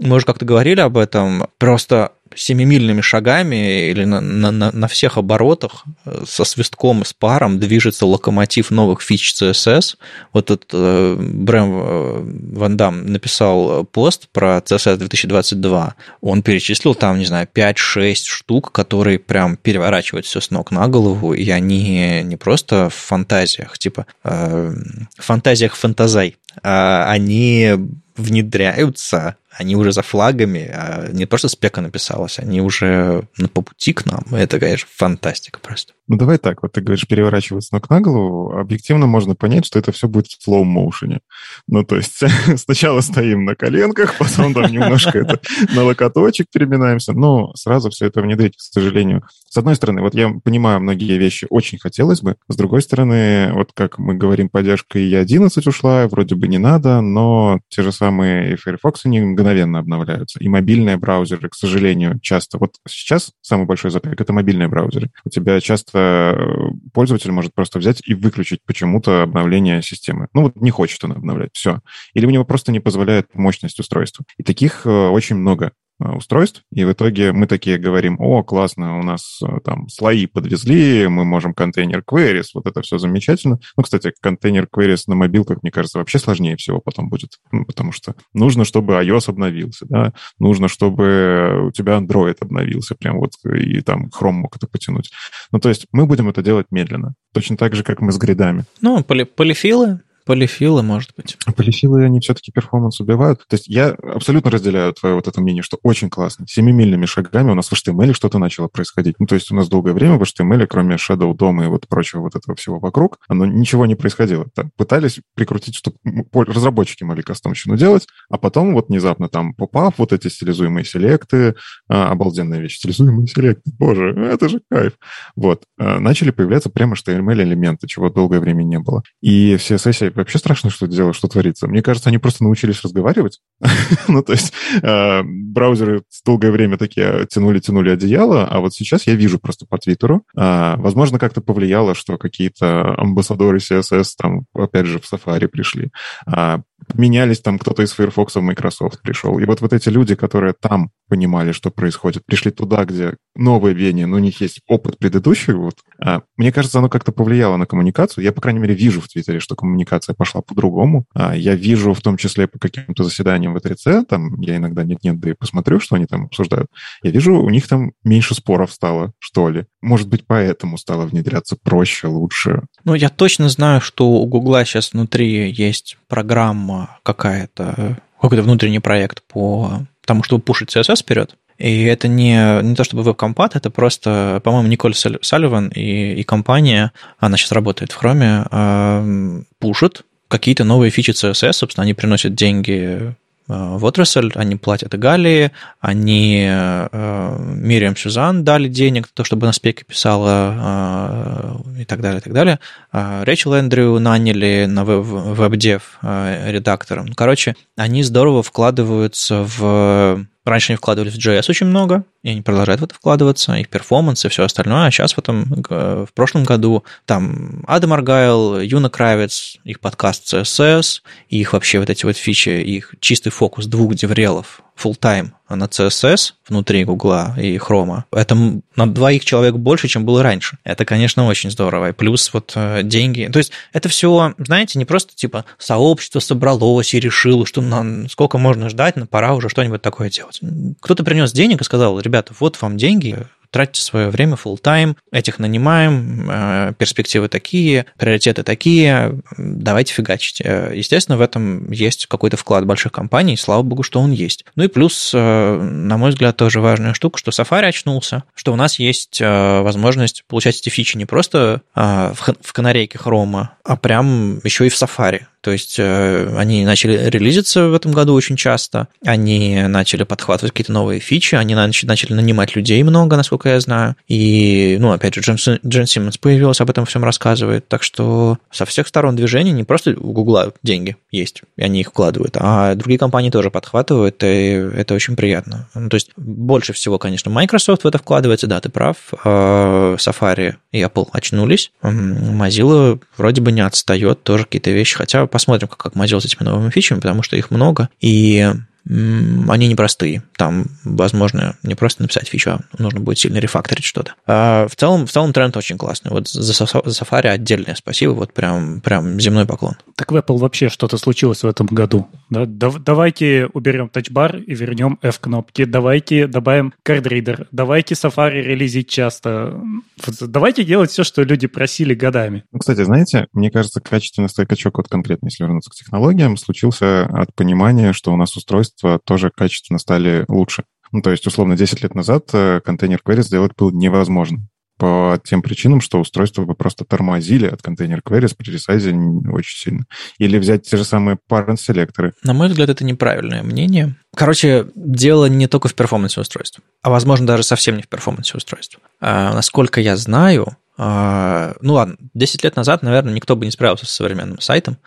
мы уже как-то говорили об этом, просто семимильными шагами или на, на, на всех оборотах э, со свистком, с паром движется локомотив новых фич CSS. Вот этот э, Брэм э, Ван Дам написал пост про CSS 2022. Он перечислил там, не знаю, 5-6 штук, которые прям переворачивают все с ног на голову, и они не просто в фантазиях, типа э, фантазиях фантазай, а они внедряются они уже за флагами, а не просто спека написалась, они уже ну, по пути к нам. Это, конечно, фантастика просто. Ну, давай так, вот ты говоришь переворачиваться ног на голову, объективно можно понять, что это все будет в слоу-моушене. Ну, то есть сначала стоим на коленках, потом там немножко это на локоточек переминаемся, но сразу все это внедрить, к сожалению. С одной стороны, вот я понимаю, многие вещи очень хотелось бы, с другой стороны, вот как мы говорим, поддержка и 11 ушла, вроде бы не надо, но те же самые Firefox, они мгновенно обновляются. И мобильные браузеры, к сожалению, часто... Вот сейчас самый большой запрет — это мобильные браузеры. У тебя часто Э, пользователь может просто взять и выключить почему-то обновление системы. Ну вот не хочет он обновлять, все. Или у него просто не позволяет мощность устройства. И таких э, очень много. Э, устройств, и в итоге мы такие говорим, о, классно, у нас э, там слои подвезли, мы можем контейнер queries, вот это все замечательно. Ну, кстати, контейнер queries на мобилках, мне кажется, вообще сложнее всего потом будет, ну, потому что нужно, чтобы iOS обновился, да, нужно, чтобы у тебя Android обновился, прям вот, и там Chrome мог это потянуть. Ну, то есть мы будем это делать медленно, точно так же, как мы с гридами. Ну, поли полифилы, Полифилы, может быть. Полифилы, они все-таки перформанс убивают. То есть я абсолютно разделяю твое вот это мнение, что очень классно. Семимильными шагами у нас в HTML что-то начало происходить. Ну, то есть у нас долгое время в HTML, кроме Shadow DOM и вот прочего вот этого всего вокруг, оно ничего не происходило. Там пытались прикрутить, чтобы разработчики могли кастомщину делать, а потом вот внезапно там попав, вот эти стилизуемые селекты, а, обалденная вещь, стилизуемые селекты, боже, это же кайф. Вот. А, начали появляться прямо HTML-элементы, чего долгое время не было. И в CSS Вообще страшно, что дело, что творится. Мне кажется, они просто научились разговаривать. ну, то есть э, браузеры долгое время такие тянули-тянули одеяло, а вот сейчас я вижу просто по Твиттеру. Э, возможно, как-то повлияло, что какие-то амбассадоры CSS там, опять же, в Safari пришли. А, менялись там, кто-то из Firefox в Microsoft пришел. И вот, вот эти люди, которые там понимали, что происходит, пришли туда, где новое веяние, но у них есть опыт предыдущий, вот, а, мне кажется, оно как-то повлияло на коммуникацию. Я, по крайней мере, вижу в Твиттере, что коммуникация пошла по-другому. А, я вижу в том числе по каким-то заседаниям в ЭТРЦ, там я иногда нет-нет, да и посмотрю, что они там обсуждают. Я вижу, у них там меньше споров стало, что ли. Может быть, поэтому стало внедряться проще, лучше. Ну, я точно знаю, что у Гугла сейчас внутри есть программа какая-то, какой-то внутренний проект по тому, чтобы пушить CSS вперед. И это не, не то чтобы веб-компат, это просто, по-моему, Николь Салливан и, и компания, она сейчас работает в Chrome, э, пушит какие-то новые фичи CSS, собственно, они приносят деньги в отрасль, они платят Игалии, они э, Мириам Сюзан дали денег, то, чтобы она спеки писала э, и так далее, и так далее. Рэчел Эндрю наняли на web.dev редактором. Короче, они здорово вкладываются в Раньше они вкладывались в JS очень много, и они продолжают в это вкладываться, и в performance, и все остальное. А сейчас в, этом, в прошлом году там Адам Аргайл, Юна Кравец, их подкаст CSS, их вообще вот эти вот фичи, их чистый фокус двух деврелов full-time на CSS внутри Гугла и Хрома, это на двоих человек больше, чем было раньше. Это, конечно, очень здорово. И плюс вот э, деньги. То есть это все, знаете, не просто типа сообщество собралось и решило, что нам сколько можно ждать, но пора уже что-нибудь такое делать. Кто-то принес денег и сказал, ребята, вот вам деньги, тратьте свое время full time, этих нанимаем, э, перспективы такие, приоритеты такие, давайте фигачить. Э, естественно, в этом есть какой-то вклад больших компаний, слава богу, что он есть. Ну и плюс, э, на мой взгляд, тоже важная штука, что Safari очнулся, что у нас есть возможность получать эти фичи не просто в канарейке хрома, а прям еще и в Safari. То есть э, они начали релизиться в этом году очень часто, они начали подхватывать какие-то новые фичи, они начали нанимать людей много, насколько я знаю. И, ну, опять же, Джен, Джен Симмонс появился, об этом всем рассказывает. Так что со всех сторон движения не просто у Гугла деньги есть, и они их вкладывают, а другие компании тоже подхватывают, и это очень приятно. Ну, то есть больше всего, конечно, Microsoft в это вкладывается, да, ты прав. А Safari и Apple очнулись. Mozilla вроде бы не отстает, тоже какие-то вещи, хотя посмотрим, как, как Mozilla с этими новыми фичами, потому что их много, и они непростые. Там, возможно, не просто написать фичу, а нужно будет сильно рефакторить что-то. А в целом, в целом тренд очень классный. Вот за, за Safari отдельное спасибо, вот прям, прям земной поклон. Так в Apple вообще что-то случилось в этом году. Да? Давайте уберем тачбар и вернем F-кнопки. Давайте добавим кардридер. Давайте Safari релизить часто. Давайте делать все, что люди просили годами. Ну, кстати, знаете, мне кажется, качественный скачок, вот конкретно, если вернуться к технологиям, случился от понимания, что у нас устройство устройства тоже качественно стали лучше. Ну, то есть, условно, 10 лет назад э, контейнер query сделать было невозможно по тем причинам, что устройства бы просто тормозили от контейнер queries при ресайзе очень сильно. Или взять те же самые parent-селекторы. На мой взгляд, это неправильное мнение. Короче, дело не только в перформансе устройств, а, возможно, даже совсем не в перформансе устройств. А, насколько я знаю, ну ладно, 10 лет назад, наверное, никто бы не справился с современным сайтом,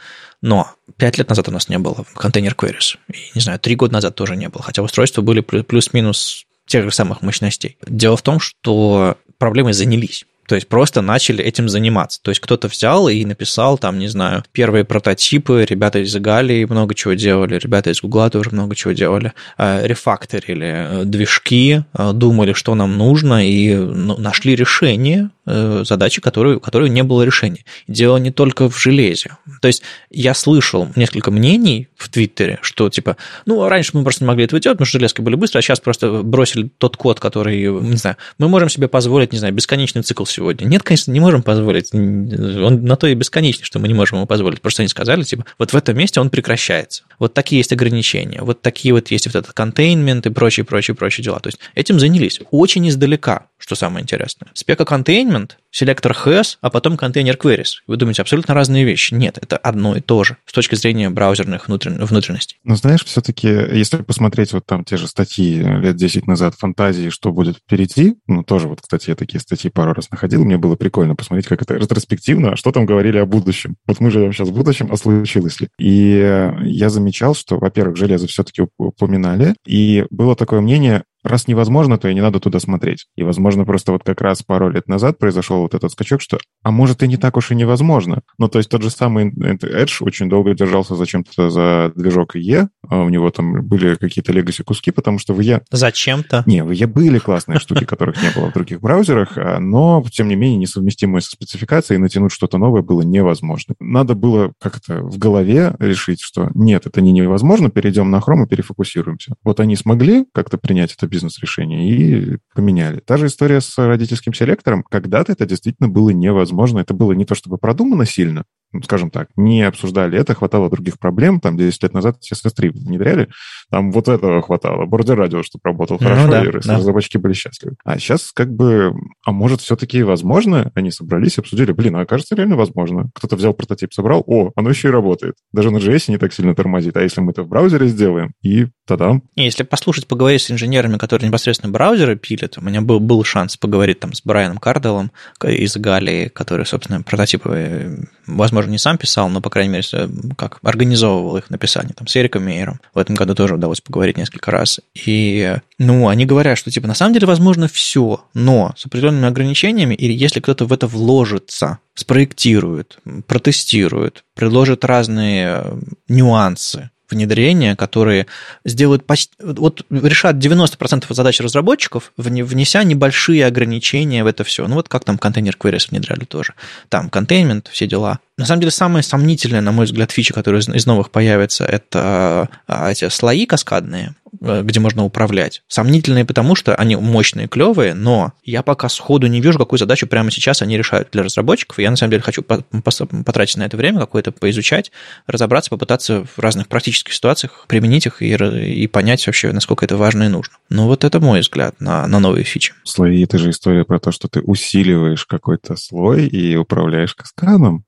но 5 лет назад у нас не было контейнер queries. И, не знаю, 3 года назад тоже не было, хотя устройства были плюс-минус тех же самых мощностей. Дело в том, что проблемы занялись. То есть просто начали этим заниматься. То есть кто-то взял и написал там, не знаю, первые прототипы, ребята из Галии много чего делали, ребята из Гугла тоже много чего делали, э, рефакторили э, движки, э, думали, что нам нужно, и ну, нашли решение задачи, которую, которую не было решения. Дело не только в железе. То есть я слышал несколько мнений в Твиттере, что типа, ну, раньше мы просто не могли этого делать, потому что железки были быстро, а сейчас просто бросили тот код, который, не знаю, мы можем себе позволить, не знаю, бесконечный цикл сегодня. Нет, конечно, не можем позволить. Он на то и бесконечный, что мы не можем ему позволить. Просто они сказали, типа, вот в этом месте он прекращается. Вот такие есть ограничения. Вот такие вот есть вот этот контейнмент и прочие, прочие, прочие дела. То есть этим занялись очень издалека, что самое интересное. Спека containment, селектор has, а потом контейнер queries. Вы думаете, абсолютно разные вещи. Нет, это одно и то же с точки зрения браузерных внутренностей. Но знаешь, все-таки, если посмотреть вот там те же статьи лет 10 назад фантазии, что будет впереди, ну, тоже вот, кстати, я такие статьи пару раз находил, мне было прикольно посмотреть, как это ретроспективно, а что там говорили о будущем. Вот мы живем сейчас в будущем, а случилось ли? И я замечал, что, во-первых, железо все-таки упоминали, и было такое мнение, раз невозможно, то и не надо туда смотреть. И, возможно, просто вот как раз пару лет назад произошел вот этот скачок, что, а может, и не так уж и невозможно. Ну, то есть тот же самый Edge очень долго держался зачем-то за движок IE, а у него там были какие-то legacy куски, потому что в IE... Зачем-то? Не, в IE были классные штуки, которых не было в других браузерах, а, но, тем не менее, несовместимые со спецификацией, натянуть что-то новое было невозможно. Надо было как-то в голове решить, что нет, это не невозможно, перейдем на Chrome и перефокусируемся. Вот они смогли как-то принять это бизнес-решение и поменяли. Та же история с родительским селектором. Когда-то это действительно было невозможно. Это было не то чтобы продумано сильно, скажем так, не обсуждали это, хватало других проблем. Там 10 лет назад CSS3 внедряли, там вот этого хватало. Бордер радио, чтобы работал ну, хорошо, да, и да. разработчики были счастливы. А сейчас как бы, а может, все-таки возможно? Они собрались, обсудили, блин, а кажется, реально возможно. Кто-то взял прототип, собрал, о, оно еще и работает. Даже на JS не так сильно тормозит. А если мы это в браузере сделаем, и тогда... Если послушать, поговорить с инженерами, которые непосредственно браузеры пилят, у меня был, был шанс поговорить там с Брайаном Карделом из Галии, который, собственно, прототипы, возможно, не сам писал, но, по крайней мере, как организовывал их написание, там, с Эриком Мейером. В этом году тоже удалось поговорить несколько раз. И, ну, они говорят, что, типа, на самом деле возможно все, но с определенными ограничениями, или если кто-то в это вложится, спроектирует, протестирует, предложит разные нюансы, внедрения, которые сделают почти, вот решат 90% задач разработчиков, внеся небольшие ограничения в это все. Ну вот как там контейнер queries внедряли тоже. Там контейнмент, все дела. На самом деле, самая сомнительная, на мой взгляд, фича, которая из новых появится, это а, эти слои каскадные, э, где можно управлять. Сомнительные потому, что они мощные, клевые, но я пока сходу не вижу, какую задачу прямо сейчас они решают для разработчиков. Я, на самом деле, хочу потратить на это время какое-то, поизучать, разобраться, попытаться в разных практических ситуациях применить их и, и понять вообще, насколько это важно и нужно. Ну, вот это мой взгляд на, на новые фичи. Слои — это же история про то, что ты усиливаешь какой-то слой и управляешь каскадом.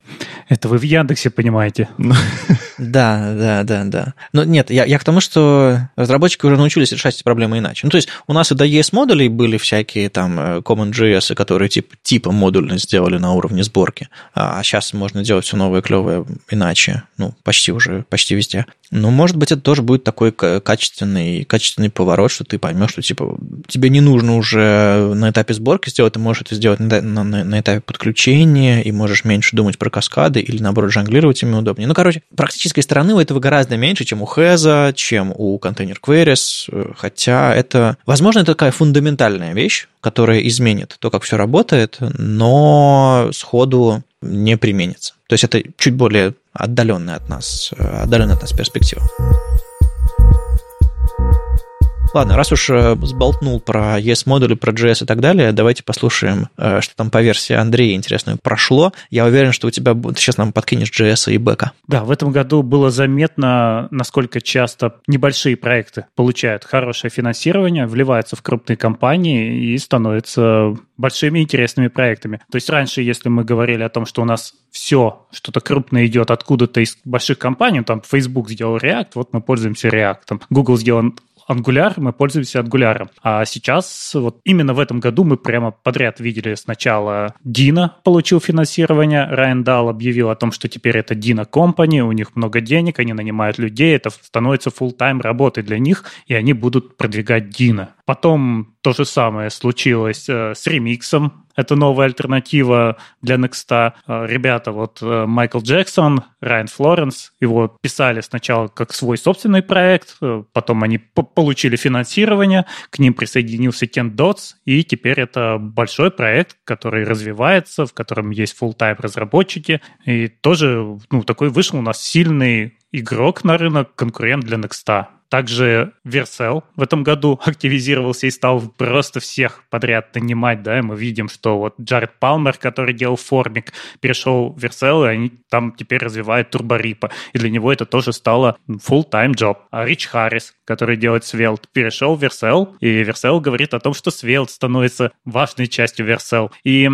Это вы в Яндексе понимаете. Да, да, да, да. Но нет, я, я к тому, что разработчики уже научились решать эти проблемы иначе. Ну, то есть у нас и до ES-модулей были всякие там э, CommonJS, которые тип, типа модульно сделали на уровне сборки, а сейчас можно делать все новое, клевое иначе. Ну, почти уже, почти везде. Ну, может быть, это тоже будет такой качественный, качественный поворот, что ты поймешь, что типа тебе не нужно уже на этапе сборки сделать, ты можешь это сделать на, на, на этапе подключения, и можешь меньше думать про каскады, или наоборот жонглировать ими удобнее. Ну, короче, практической стороны у этого гораздо меньше, чем у Хеза, чем у Container Queries, хотя это, возможно, это такая фундаментальная вещь, которая изменит то, как все работает, но сходу не применится. То есть это чуть более отдаленная от нас, отдаленная от нас перспектива. Ладно, раз уж э, сболтнул про ES-модули, про JS и так далее, давайте послушаем, э, что там по версии Андрея интересного прошло. Я уверен, что у тебя ты сейчас нам подкинешь JS и бэка. Да, в этом году было заметно, насколько часто небольшие проекты получают хорошее финансирование, вливаются в крупные компании и становятся большими интересными проектами. То есть раньше, если мы говорили о том, что у нас все, что-то крупное идет откуда-то из больших компаний, там Facebook сделал React, вот мы пользуемся React, Google сделал Angular, мы пользуемся Angular. А сейчас, вот именно в этом году мы прямо подряд видели сначала Дина получил финансирование, Райан Дал объявил о том, что теперь это Дина Company, у них много денег, они нанимают людей, это становится full-time работой для них, и они будут продвигать Дина. Потом то же самое случилось э, с ремиксом. Это новая альтернатива для Next. Э, ребята, вот э, Майкл Джексон, Райан Флоренс, его писали сначала как свой собственный проект, потом они получили финансирование, к ним присоединился Кен Дотс, и теперь это большой проект, который развивается, в котором есть full-time разработчики, и тоже ну, такой вышел у нас сильный игрок на рынок, конкурент для Next. Также Vercel в этом году активизировался и стал просто всех подряд нанимать, да, и мы видим, что вот Джаред Палмер, который делал формик, перешел в Vercel, и они там теперь развивают турборипа, и для него это тоже стало full-time job. А Рич Харрис, который делает Svelte, перешел в Vercel, и Vercel говорит о том, что Svelte становится важной частью Vercel. И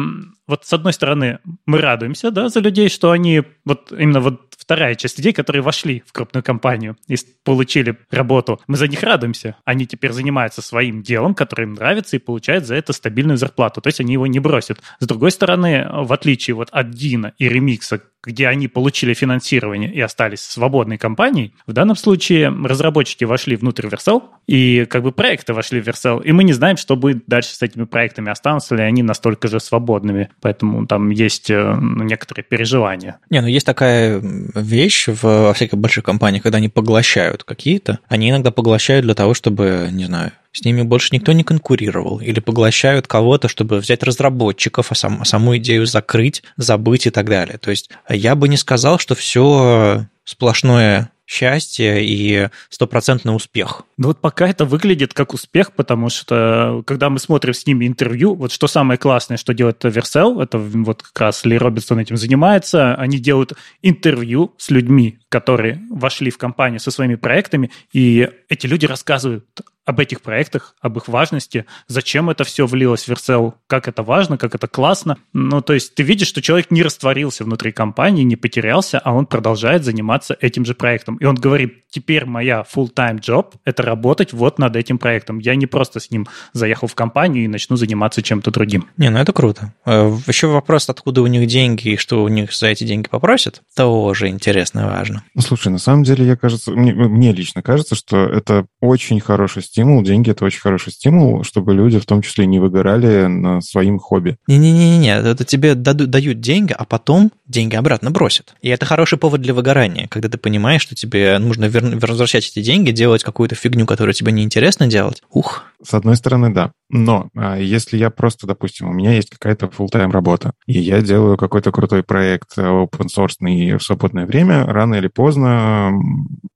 вот с одной стороны мы радуемся, да, за людей, что они вот именно вот вторая часть людей, которые вошли в крупную компанию и получили работу, мы за них радуемся. Они теперь занимаются своим делом, которое им нравится, и получают за это стабильную зарплату. То есть они его не бросят. С другой стороны, в отличие вот от Дина и Ремикса, где они получили финансирование и остались свободной компанией, в данном случае разработчики вошли внутрь Vercel, и как бы проекты вошли в Vercel, и мы не знаем, что будет дальше с этими проектами, останутся ли они настолько же свободными. Поэтому там есть э, ну, некоторые переживания. Не, ну есть такая вещь в всяких больших компаниях, когда они поглощают какие-то, они иногда поглощают для того, чтобы, не знаю, с ними больше никто не конкурировал, или поглощают кого-то, чтобы взять разработчиков, а, сам, саму идею закрыть, забыть и так далее. То есть я бы не сказал, что все сплошное счастье и стопроцентный успех. Ну вот пока это выглядит как успех, потому что когда мы смотрим с ними интервью, вот что самое классное, что делает Vercel, это вот как раз Ли Робинсон этим занимается, они делают интервью с людьми, которые вошли в компанию со своими проектами, и эти люди рассказывают об этих проектах, об их важности, зачем это все влилось в Vercel, как это важно, как это классно. Ну, то есть ты видишь, что человек не растворился внутри компании, не потерялся, а он продолжает заниматься этим же проектом. И он говорит, теперь моя full-time job – это работать вот над этим проектом. Я не просто с ним заехал в компанию и начну заниматься чем-то другим. Не, ну это круто. Э, Еще вопрос, откуда у них деньги и что у них за эти деньги попросят, тоже интересно и важно. Слушай, на самом деле, я кажется, мне, мне лично кажется, что это очень хороший стимул, деньги – это очень хороший стимул, чтобы люди в том числе не выгорали на своим хобби. Не-не-не, это тебе дают деньги, а потом деньги обратно бросят. И это хороший повод для выгорания, когда ты понимаешь, что тебе нужно возвращать эти деньги, делать какую-то фигню, которую тебе неинтересно делать. Ух. С одной стороны, да. Но а, если я просто, допустим, у меня есть какая-то full-time работа, и я делаю какой-то крутой проект open source в свободное время, рано или поздно,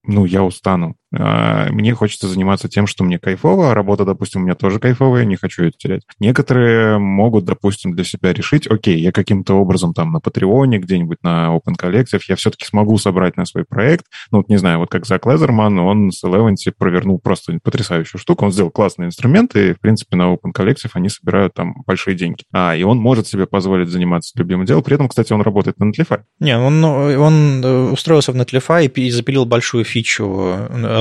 ну, я устану. А, мне хочется заниматься тем, что мне кайфово, а работа, допустим, у меня тоже кайфовая, не хочу ее терять. Некоторые могут, допустим, для себя решить, окей, я каким-то образом там на Патреоне, где-нибудь на Open Collective, я все-таки смогу собрать на свой проект. Ну, вот не знаю, вот как Зак Лезерман, он с Eleventy провернул просто потрясающую штуку, он сделал классные инструменты, и, в принципе, на Open Collective они собирают там большие деньги. А, и он может себе позволить заниматься любимым делом, при этом, кстати, он работает на Netlify. Не, он, он э, устроился в Netlify и запилил большую фичу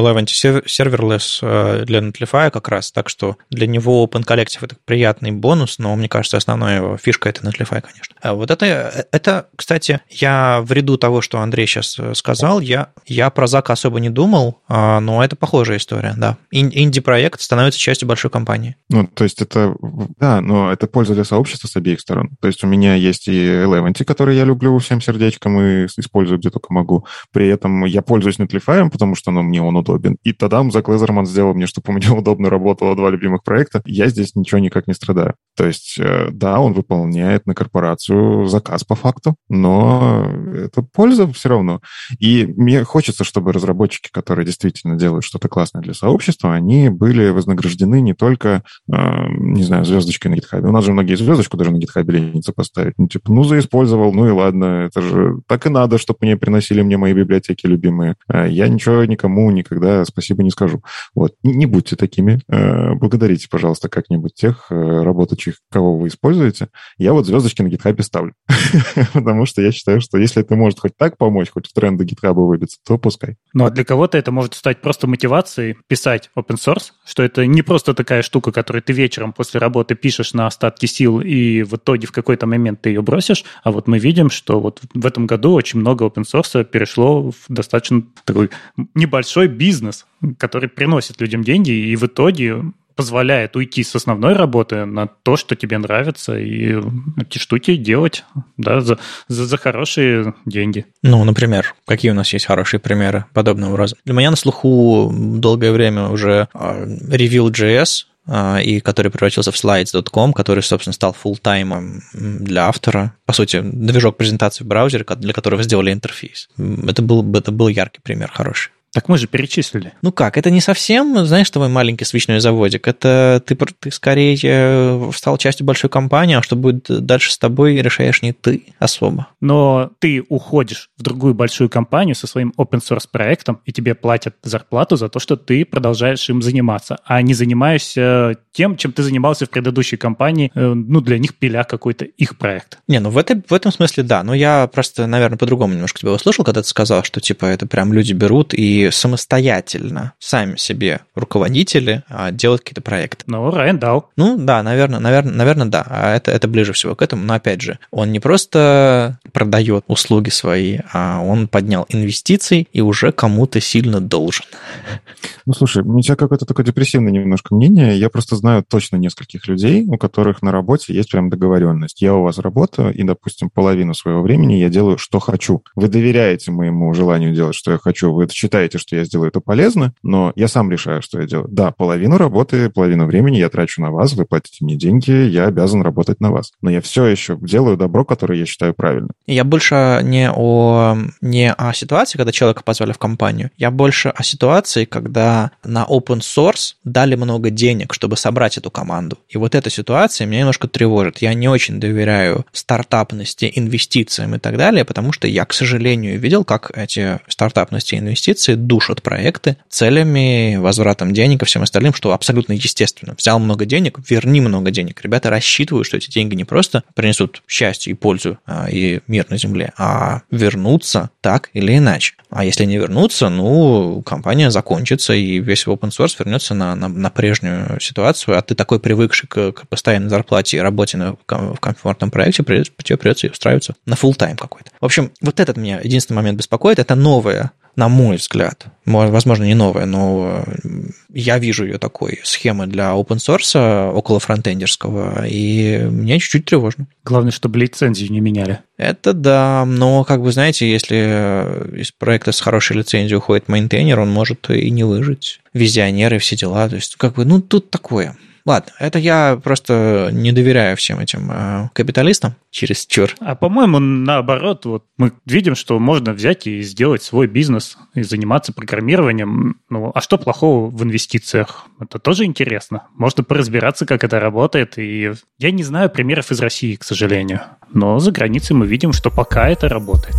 э, Eleventy serverless э, для Netlify как раз, так что для него Open Collective это приятный бонус, но мне кажется, основная его фишка это Netlify, конечно. А вот это, это, кстати, я в ряду того, что Андрей сейчас сказал, я, я про Зака особо не думал, а, но это похожая история, да. Инди-проект становится частью большой компании. Ну, то есть это, да, но это польза для сообщества с обеих сторон. То есть у меня есть и Eleventy, который я люблю всем сердечком и использую где только могу. При этом я пользуюсь Netlify, потому что ну, мне он удобен. И тогда Зак Лезерман сделал мне, чтобы у меня удобно работало два любимых проекта. Я здесь ничего никак не страдаю. То есть, э, да, он выполняет на корпорацию заказ по факту, но это польза все равно. И мне хочется, чтобы разработчики, которые действительно делают что-то классное для сообщества, они были вознаграждены не только, э, не знаю, звездочкой на GitHub. У нас же многие звездочку даже на GitHub ленятся поставить. Ну, типа, ну, заиспользовал, ну и ладно, это же так и надо, чтобы мне приносили мне мои библиотеки любимые. Э, я ничего никому никогда спасибо не скажу. Вот, не, будьте такими. Благодарите, пожалуйста, как-нибудь тех работающих случаях, кого вы используете, я вот звездочки на GitHub ставлю. Потому что я считаю, что если это может хоть так помочь, хоть в тренды GitHub выбиться, то пускай. Ну, а для кого-то это может стать просто мотивацией писать open source, что это не просто такая штука, которую ты вечером после работы пишешь на остатки сил, и в итоге в какой-то момент ты ее бросишь, а вот мы видим, что вот в этом году очень много open source перешло в достаточно такой небольшой бизнес, который приносит людям деньги, и в итоге позволяет уйти с основной работы на то, что тебе нравится, и эти штуки делать да, за, за, за хорошие деньги. Ну, например, какие у нас есть хорошие примеры подобного рода? Для меня на слуху долгое время уже а, Reveal.js, а, и который превратился в slides.com, который, собственно, стал full-таймом для автора. По сути, движок презентации в браузере, для которого сделали интерфейс. Это был, это был яркий пример, хороший. Так мы же перечислили. Ну как, это не совсем, знаешь, твой маленький свечной заводик. Это ты, ты скорее э, стал частью большой компании, а что будет дальше с тобой, решаешь не ты особо. Но ты уходишь в другую большую компанию со своим open source проектом, и тебе платят зарплату за то, что ты продолжаешь им заниматься, а не занимаешься тем, чем ты занимался в предыдущей компании, э, ну, для них пиля какой-то их проект. Не, ну в, этой, в этом смысле да, но я просто, наверное, по-другому немножко тебя услышал, когда ты сказал, что типа это прям люди берут и самостоятельно сами себе руководители а, делают какие-то проекты. Ну, Райан дал. Ну, да, наверное, наверное, наверное, да. А это, это ближе всего к этому. Но опять же, он не просто продает услуги свои, а он поднял инвестиции и уже кому-то сильно должен. Ну, слушай, у тебя какое-то такое депрессивное немножко мнение. Я просто знаю точно нескольких людей, у которых на работе есть прям договоренность. Я у вас работаю, и, допустим, половину своего времени я делаю, что хочу. Вы доверяете моему желанию делать, что я хочу. Вы считаете, что я сделаю это полезно, но я сам решаю, что я делаю. Да, половину работы, половину времени я трачу на вас, вы платите мне деньги, я обязан работать на вас. Но я все еще делаю добро, которое я считаю правильным. Я больше не о, не о ситуации, когда человека позвали в компанию. Я больше о ситуации, когда на open source дали много денег, чтобы собрать эту команду. И вот эта ситуация меня немножко тревожит. Я не очень доверяю стартапности, инвестициям и так далее, потому что я, к сожалению, видел, как эти стартапности и инвестиции душат проекты целями, возвратом денег и всем остальным, что абсолютно естественно. Взял много денег, верни много денег. Ребята рассчитывают, что эти деньги не просто принесут счастье и пользу а, и мир на земле, а вернутся так или иначе. А если не вернутся, ну, компания закончится, и весь open source вернется на, на, на прежнюю ситуацию, а ты такой привыкший к, к постоянной зарплате и работе на, в комфортном проекте, тебе придется устраиваться на full тайм какой-то. В общем, вот этот меня единственный момент беспокоит, это новое на мой взгляд, возможно, не новая, но я вижу ее такой схемы для open source около фронтендерского, и мне чуть-чуть тревожно. Главное, чтобы лицензию не меняли. Это да, но, как вы знаете, если из проекта с хорошей лицензией уходит мейнтейнер, он может и не выжить. Визионеры, все дела, то есть, как бы, ну, тут такое. Ладно, это я просто не доверяю всем этим э, капиталистам через чур. А по-моему, наоборот, вот мы видим, что можно взять и сделать свой бизнес и заниматься программированием. Ну, а что плохого в инвестициях? Это тоже интересно. Можно поразбираться, как это работает. И я не знаю примеров из России, к сожалению. Но за границей мы видим, что пока это работает.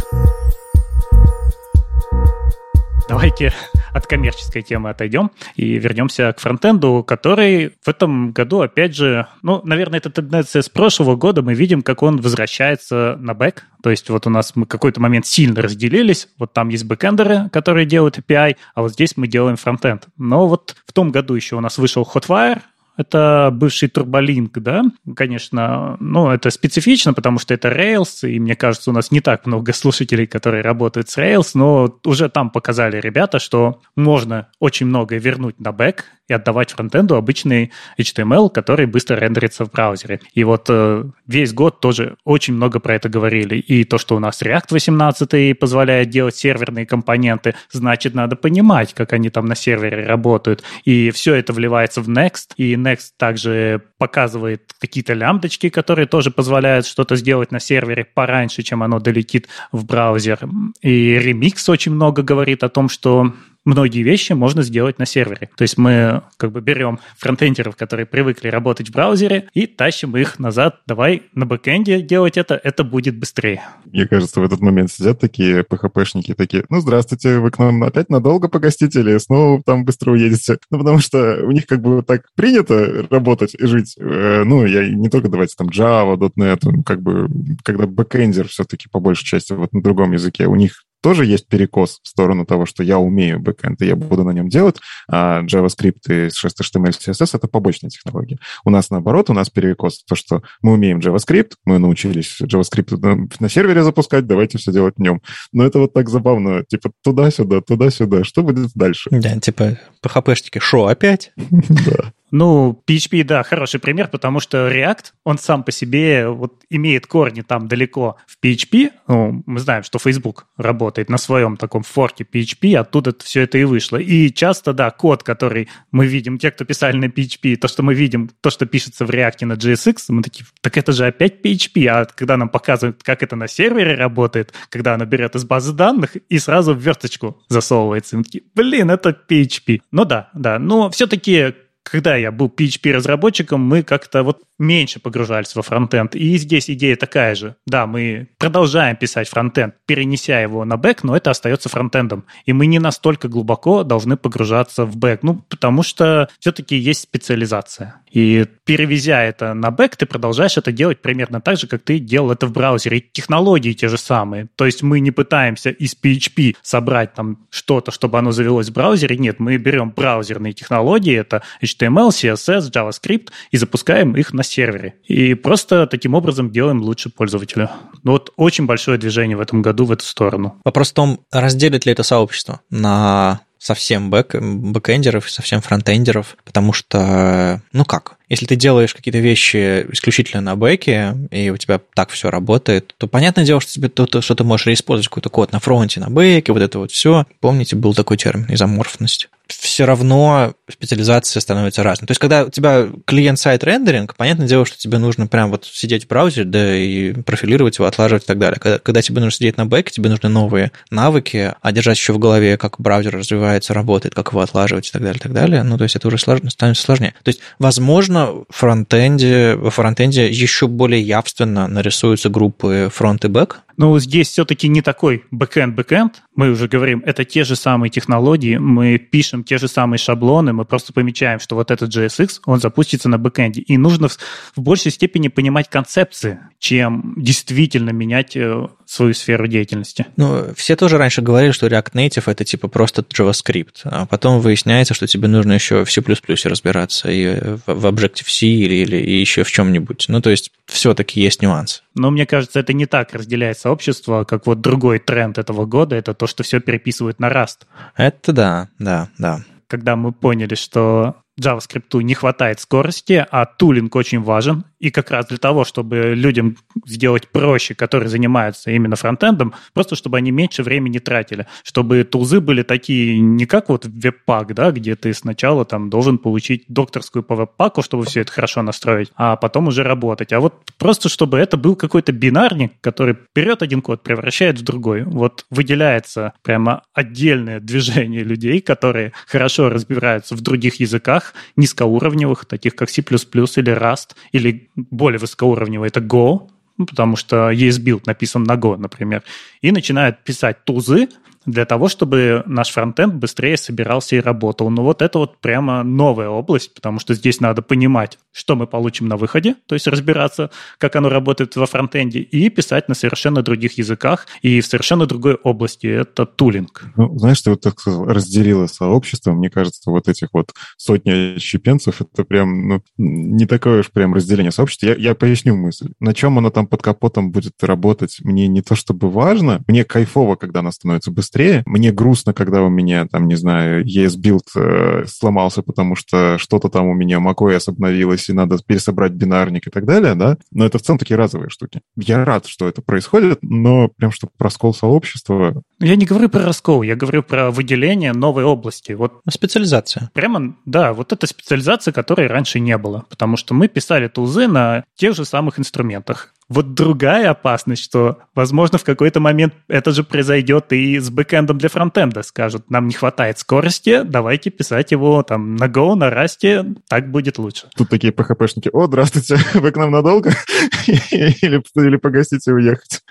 Давайте от коммерческой темы отойдем и вернемся к фронтенду, который в этом году, опять же, ну, наверное, это тенденция с прошлого года, мы видим, как он возвращается на бэк. То есть вот у нас мы какой-то момент сильно разделились, вот там есть бэкэндеры, которые делают API, а вот здесь мы делаем фронтенд. Но вот в том году еще у нас вышел Hotwire, это бывший турболинк, да, конечно, ну, это специфично, потому что это Rails, и мне кажется, у нас не так много слушателей, которые работают с Rails, но уже там показали ребята, что можно очень многое вернуть на бэк и отдавать фронтенду обычный HTML, который быстро рендерится в браузере. И вот э, весь год тоже очень много про это говорили. И то, что у нас React 18 позволяет делать серверные компоненты, значит, надо понимать, как они там на сервере работают. И все это вливается в Next, и Next также показывает какие-то лямбдочки, которые тоже позволяют что-то сделать на сервере пораньше, чем оно долетит в браузер. И Remix очень много говорит о том, что многие вещи можно сделать на сервере. То есть мы как бы берем фронтендеров, которые привыкли работать в браузере, и тащим их назад. Давай на бэкэнде делать это, это будет быстрее. Мне кажется, в этот момент сидят такие PHP-шники, такие, ну, здравствуйте, вы к нам опять надолго погостите или снова там быстро уедете? Ну, потому что у них как бы так принято работать и жить. Э, ну, я не только давайте там Java, .NET, как бы, когда бэкэндер все-таки по большей части вот на другом языке, у них тоже есть перекос в сторону того, что я умею бэкэнд, и я буду на нем делать, а JavaScript и 6 HTML, CSS — это побочные технологии. У нас наоборот, у нас перекос то, что мы умеем JavaScript, мы научились JavaScript на, на сервере запускать, давайте все делать в нем. Но это вот так забавно, типа туда-сюда, туда-сюда. Что будет дальше? Да, типа PHP-шники, шо, опять? Да. Ну, PHP, да, хороший пример, потому что React, он сам по себе вот имеет корни там далеко в PHP. Ну, мы знаем, что Facebook работает на своем таком форке PHP, оттуда все это и вышло. И часто, да, код, который мы видим, те, кто писали на PHP, то, что мы видим, то, что пишется в React на JSX, мы такие, так это же опять PHP. А когда нам показывают, как это на сервере работает, когда она берет из базы данных и сразу в версточку засовывается, мы такие, блин, это PHP. Ну да, да, но все-таки когда я был PHP-разработчиком, мы как-то вот меньше погружались во фронтенд. И здесь идея такая же. Да, мы продолжаем писать фронтенд, перенеся его на бэк, но это остается фронтендом. И мы не настолько глубоко должны погружаться в бэк. Ну, потому что все-таки есть специализация. И перевезя это на бэк, ты продолжаешь это делать примерно так же, как ты делал это в браузере. И технологии те же самые. То есть мы не пытаемся из PHP собрать там что-то, чтобы оно завелось в браузере. Нет, мы берем браузерные технологии, это CSS, JavaScript, и запускаем их на сервере. И просто таким образом делаем лучше пользователю. Ну вот очень большое движение в этом году в эту сторону. Вопрос в том, разделит ли это сообщество на совсем бэк, бэкэндеров и совсем фронтендеров, потому что, ну как, если ты делаешь какие-то вещи исключительно на бэке, и у тебя так все работает, то понятное дело, что тебе то, что ты можешь реиспользовать какой-то код на фронте, на бэке, вот это вот все. Помните, был такой термин изоморфность все равно специализация становится разной. То есть, когда у тебя client-side рендеринг, понятное дело, что тебе нужно прям вот сидеть в браузере, да, и профилировать его, отлаживать и так далее. Когда, когда тебе нужно сидеть на бэке, тебе нужны новые навыки, а держать еще в голове, как браузер развивается, работает, как его отлаживать и так далее, и так далее. Ну, то есть, это уже сложно, становится сложнее. То есть, возможно, в фронтенде, во фронтенде еще более явственно нарисуются группы фронт и бэк, ну, здесь все-таки не такой бэкэнд-бэкэнд. Мы уже говорим, это те же самые технологии, мы пишем те же самые шаблоны, мы просто помечаем, что вот этот JSX, он запустится на бэкэнде. И нужно в, в большей степени понимать концепции, чем действительно менять э, свою сферу деятельности. Ну, все тоже раньше говорили, что React Native — это типа просто JavaScript, а потом выясняется, что тебе нужно еще в C++ разбираться, и в Objective-C или, или еще в чем-нибудь. Ну, то есть все-таки есть нюанс. Но мне кажется, это не так разделяет сообщество, как вот другой тренд этого года, это то, что все переписывают на Rust. Это да, да, да. Когда мы поняли, что JavaScript не хватает скорости, а тулинг очень важен. И как раз для того, чтобы людям сделать проще, которые занимаются именно фронтендом, просто чтобы они меньше времени тратили. Чтобы тулзы были такие, не как вот веб-пак, да, где ты сначала там должен получить докторскую по веб-паку, чтобы все это хорошо настроить, а потом уже работать. А вот просто чтобы это был какой-то бинарник, который берет один код, превращает в другой. Вот выделяется прямо отдельное движение людей, которые хорошо разбираются в других языках низкоуровневых, таких как C++ или Rust, или более высокоуровневый это Go, потому что ESBuild написан на Go, например, и начинают писать тузы, для того, чтобы наш фронтенд быстрее собирался и работал. Но вот это вот прямо новая область, потому что здесь надо понимать, что мы получим на выходе, то есть разбираться, как оно работает во фронтенде, и писать на совершенно других языках и в совершенно другой области. Это тулинг. Ну, знаешь, ты вот так разделила сообщество. Мне кажется, вот этих вот сотни чипенцев, это прям ну, не такое уж прям разделение сообщества. Я, я поясню мысль. На чем оно там под капотом будет работать, мне не то чтобы важно. Мне кайфово, когда оно становится быстрее быстрее. Мне грустно, когда у меня, там, не знаю, ES-билд э, сломался, потому что что-то там у меня macOS обновилось, и надо пересобрать бинарник и так далее, да. Но это в целом такие разовые штуки. Я рад, что это происходит, но прям что раскол сообщества... Я не говорю про раскол, я говорю про выделение новой области. Вот ну, специализация. Прямо, да, вот эта специализация, которой раньше не было. Потому что мы писали тулзы на тех же самых инструментах. Вот другая опасность, что, возможно, в какой-то момент это же произойдет и с бэкэндом для фронтенда. Скажут, нам не хватает скорости, давайте писать его там на Go, на Rust, так будет лучше. Тут такие PHP-шники, о, здравствуйте, вы к нам надолго? или, или погасить и уехать?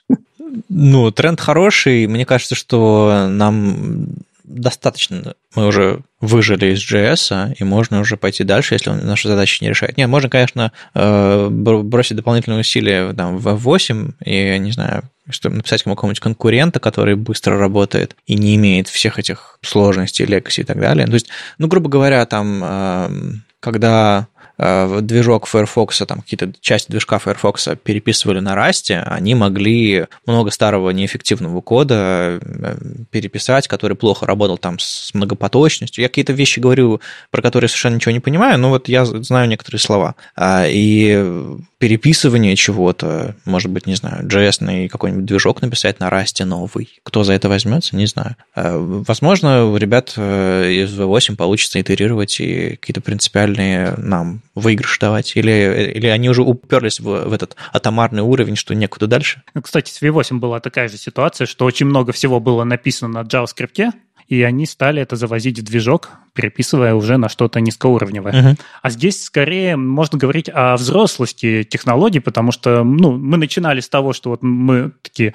Ну, тренд хороший. Мне кажется, что нам достаточно мы уже выжили из JS, и можно уже пойти дальше, если он наши задачи не решает. Нет, можно, конечно, э, бросить дополнительные усилия там, в 8 и, не знаю, что написать какого-нибудь конкурента, который быстро работает и не имеет всех этих сложностей, legacy и так далее. То есть, ну, грубо говоря, там, э, когда движок Firefox, там какие-то части движка Firefox переписывали на Rust, они могли много старого неэффективного кода э, переписать, который плохо работал там с многопоточностью. Я какие-то вещи говорю, про которые совершенно ничего не понимаю, но вот я знаю некоторые слова. А, и переписывание чего-то, может быть, не знаю, JS какой-нибудь движок написать на Rust новый. Кто за это возьмется, не знаю. А, возможно, у ребят э, из V8 получится итерировать и какие-то принципиальные нам выигрыши давать. Или, или они уже уперлись в, в этот атомарный уровень, что некуда дальше. Ну, кстати, с V8 была такая же ситуация, что очень много всего было написано на JavaScript, и они стали это завозить в движок, переписывая уже на что-то низкоуровневое. Uh-huh. А здесь скорее можно говорить о взрослости технологий, потому что ну, мы начинали с того, что вот мы такие,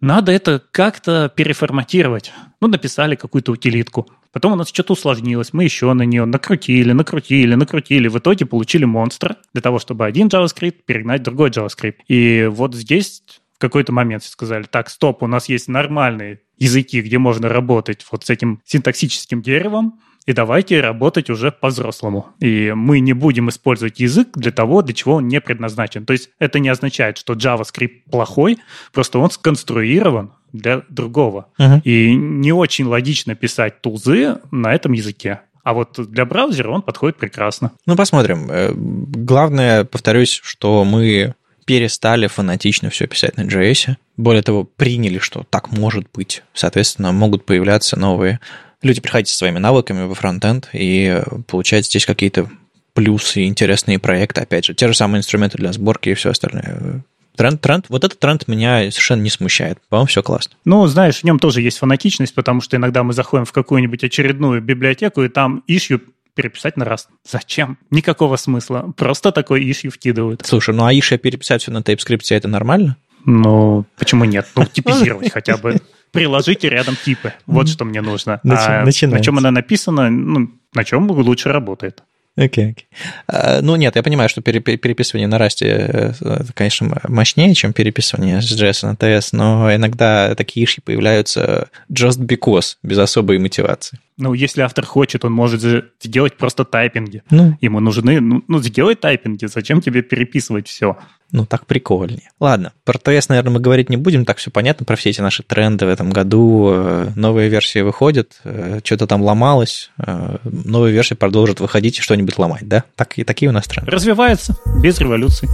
надо это как-то переформатировать. Ну, написали какую-то утилитку. Потом у нас что-то усложнилось, мы еще на нее накрутили, накрутили, накрутили. В итоге получили монстра для того, чтобы один JavaScript перегнать другой JavaScript. И вот здесь в какой-то момент сказали, так, стоп, у нас есть нормальные языки, где можно работать вот с этим синтаксическим деревом, и давайте работать уже по-взрослому. И мы не будем использовать язык для того, для чего он не предназначен. То есть это не означает, что JavaScript плохой, просто он сконструирован для другого. Uh-huh. И не очень логично писать тулзы на этом языке. А вот для браузера он подходит прекрасно. Ну, посмотрим. Э, главное, повторюсь, что мы перестали фанатично все писать на JS. Более того, приняли, что так может быть. Соответственно, могут появляться новые люди, приходите со своими навыками во фронтенд и получать здесь какие-то плюсы, интересные проекты, опять же, те же самые инструменты для сборки и все остальное. Тренд, тренд, вот этот тренд меня совершенно не смущает. По-моему, все классно. Ну, знаешь, в нем тоже есть фанатичность, потому что иногда мы заходим в какую-нибудь очередную библиотеку, и там ищу переписать на раз. Зачем? Никакого смысла. Просто такой ишью вкидывают. Слушай, ну а ишью переписать все на TypeScript, это нормально? Ну, почему нет? Ну, типизировать хотя бы. Приложите рядом типы. Вот что мне нужно. А на чем она написана, ну, на чем лучше работает. Окей, okay, okay. uh, ну нет, я понимаю, что переписывание на расте, э, это, конечно, мощнее, чем переписывание с JS на TS, но иногда такие иши появляются just because, без особой мотивации. Ну, если автор хочет, он может же сделать просто тайпинги. Ну. Ему нужны, ну, ну, сделай тайпинги, зачем тебе переписывать все? Ну, так прикольнее. Ладно, про TS, наверное, мы говорить не будем, так все понятно про все эти наши тренды в этом году. Э, новые версии выходят, э, что-то там ломалось, э, новые версии продолжат выходить и что-нибудь ломать, да? Так, и такие у нас тренды. Развивается, без революции.